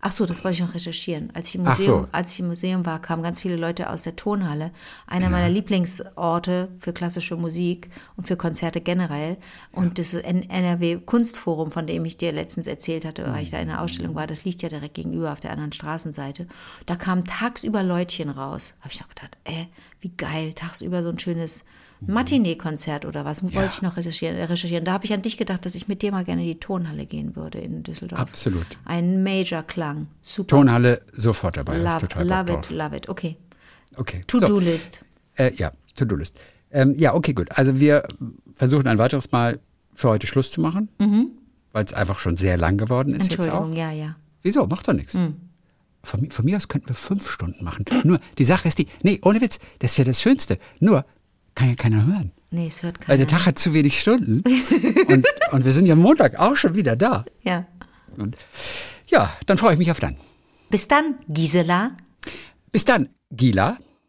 Speaker 4: ach so, das wollte ich noch recherchieren. Als ich, im Museum,
Speaker 2: so.
Speaker 4: als ich im Museum war, kamen ganz viele Leute aus der Tonhalle. Einer meiner Lieblingsorte für klassische Musik und für Konzerte generell. Und das N- NRW Kunstforum, von dem ich dir letztens erzählt hatte, weil ich da in der Ausstellung war, das liegt ja direkt gegenüber auf der anderen Straßenseite. Da kamen tagsüber Leutchen raus. Habe ich noch gedacht, äh, wie geil, tagsüber so ein schönes Matinee-Konzert oder was wollte ich noch recherchieren. äh, recherchieren. Da habe ich an dich gedacht, dass ich mit dir mal gerne in die Tonhalle gehen würde in Düsseldorf.
Speaker 2: Absolut.
Speaker 4: Ein Major-Klang. Super.
Speaker 2: Tonhalle sofort dabei.
Speaker 4: Love, love it, love it. Okay.
Speaker 2: Okay. So,
Speaker 4: To-Do-List.
Speaker 2: äh, ja, To-Do-List. Ähm, ja, okay, gut. Also wir versuchen ein weiteres Mal für heute Schluss zu machen, weil es einfach schon sehr lang geworden ist jetzt auch.
Speaker 4: Mhm. Entschuldigung, ja, ja.
Speaker 2: Wieso? Macht doch nichts.
Speaker 4: Hm.
Speaker 2: Von, von mir aus könnten wir fünf Stunden machen. Nur, die Sache ist die, nee, ohne Witz, das wäre das Schönste. Nur, kann ja keiner hören.
Speaker 4: Nee, es hört
Speaker 2: Weil
Speaker 4: keiner.
Speaker 2: der Tag hat zu wenig Stunden. und, und wir sind ja Montag auch schon wieder da.
Speaker 4: Ja.
Speaker 2: Und ja, dann freue ich mich auf dann.
Speaker 4: Bis dann, Gisela.
Speaker 2: Bis dann, Gila.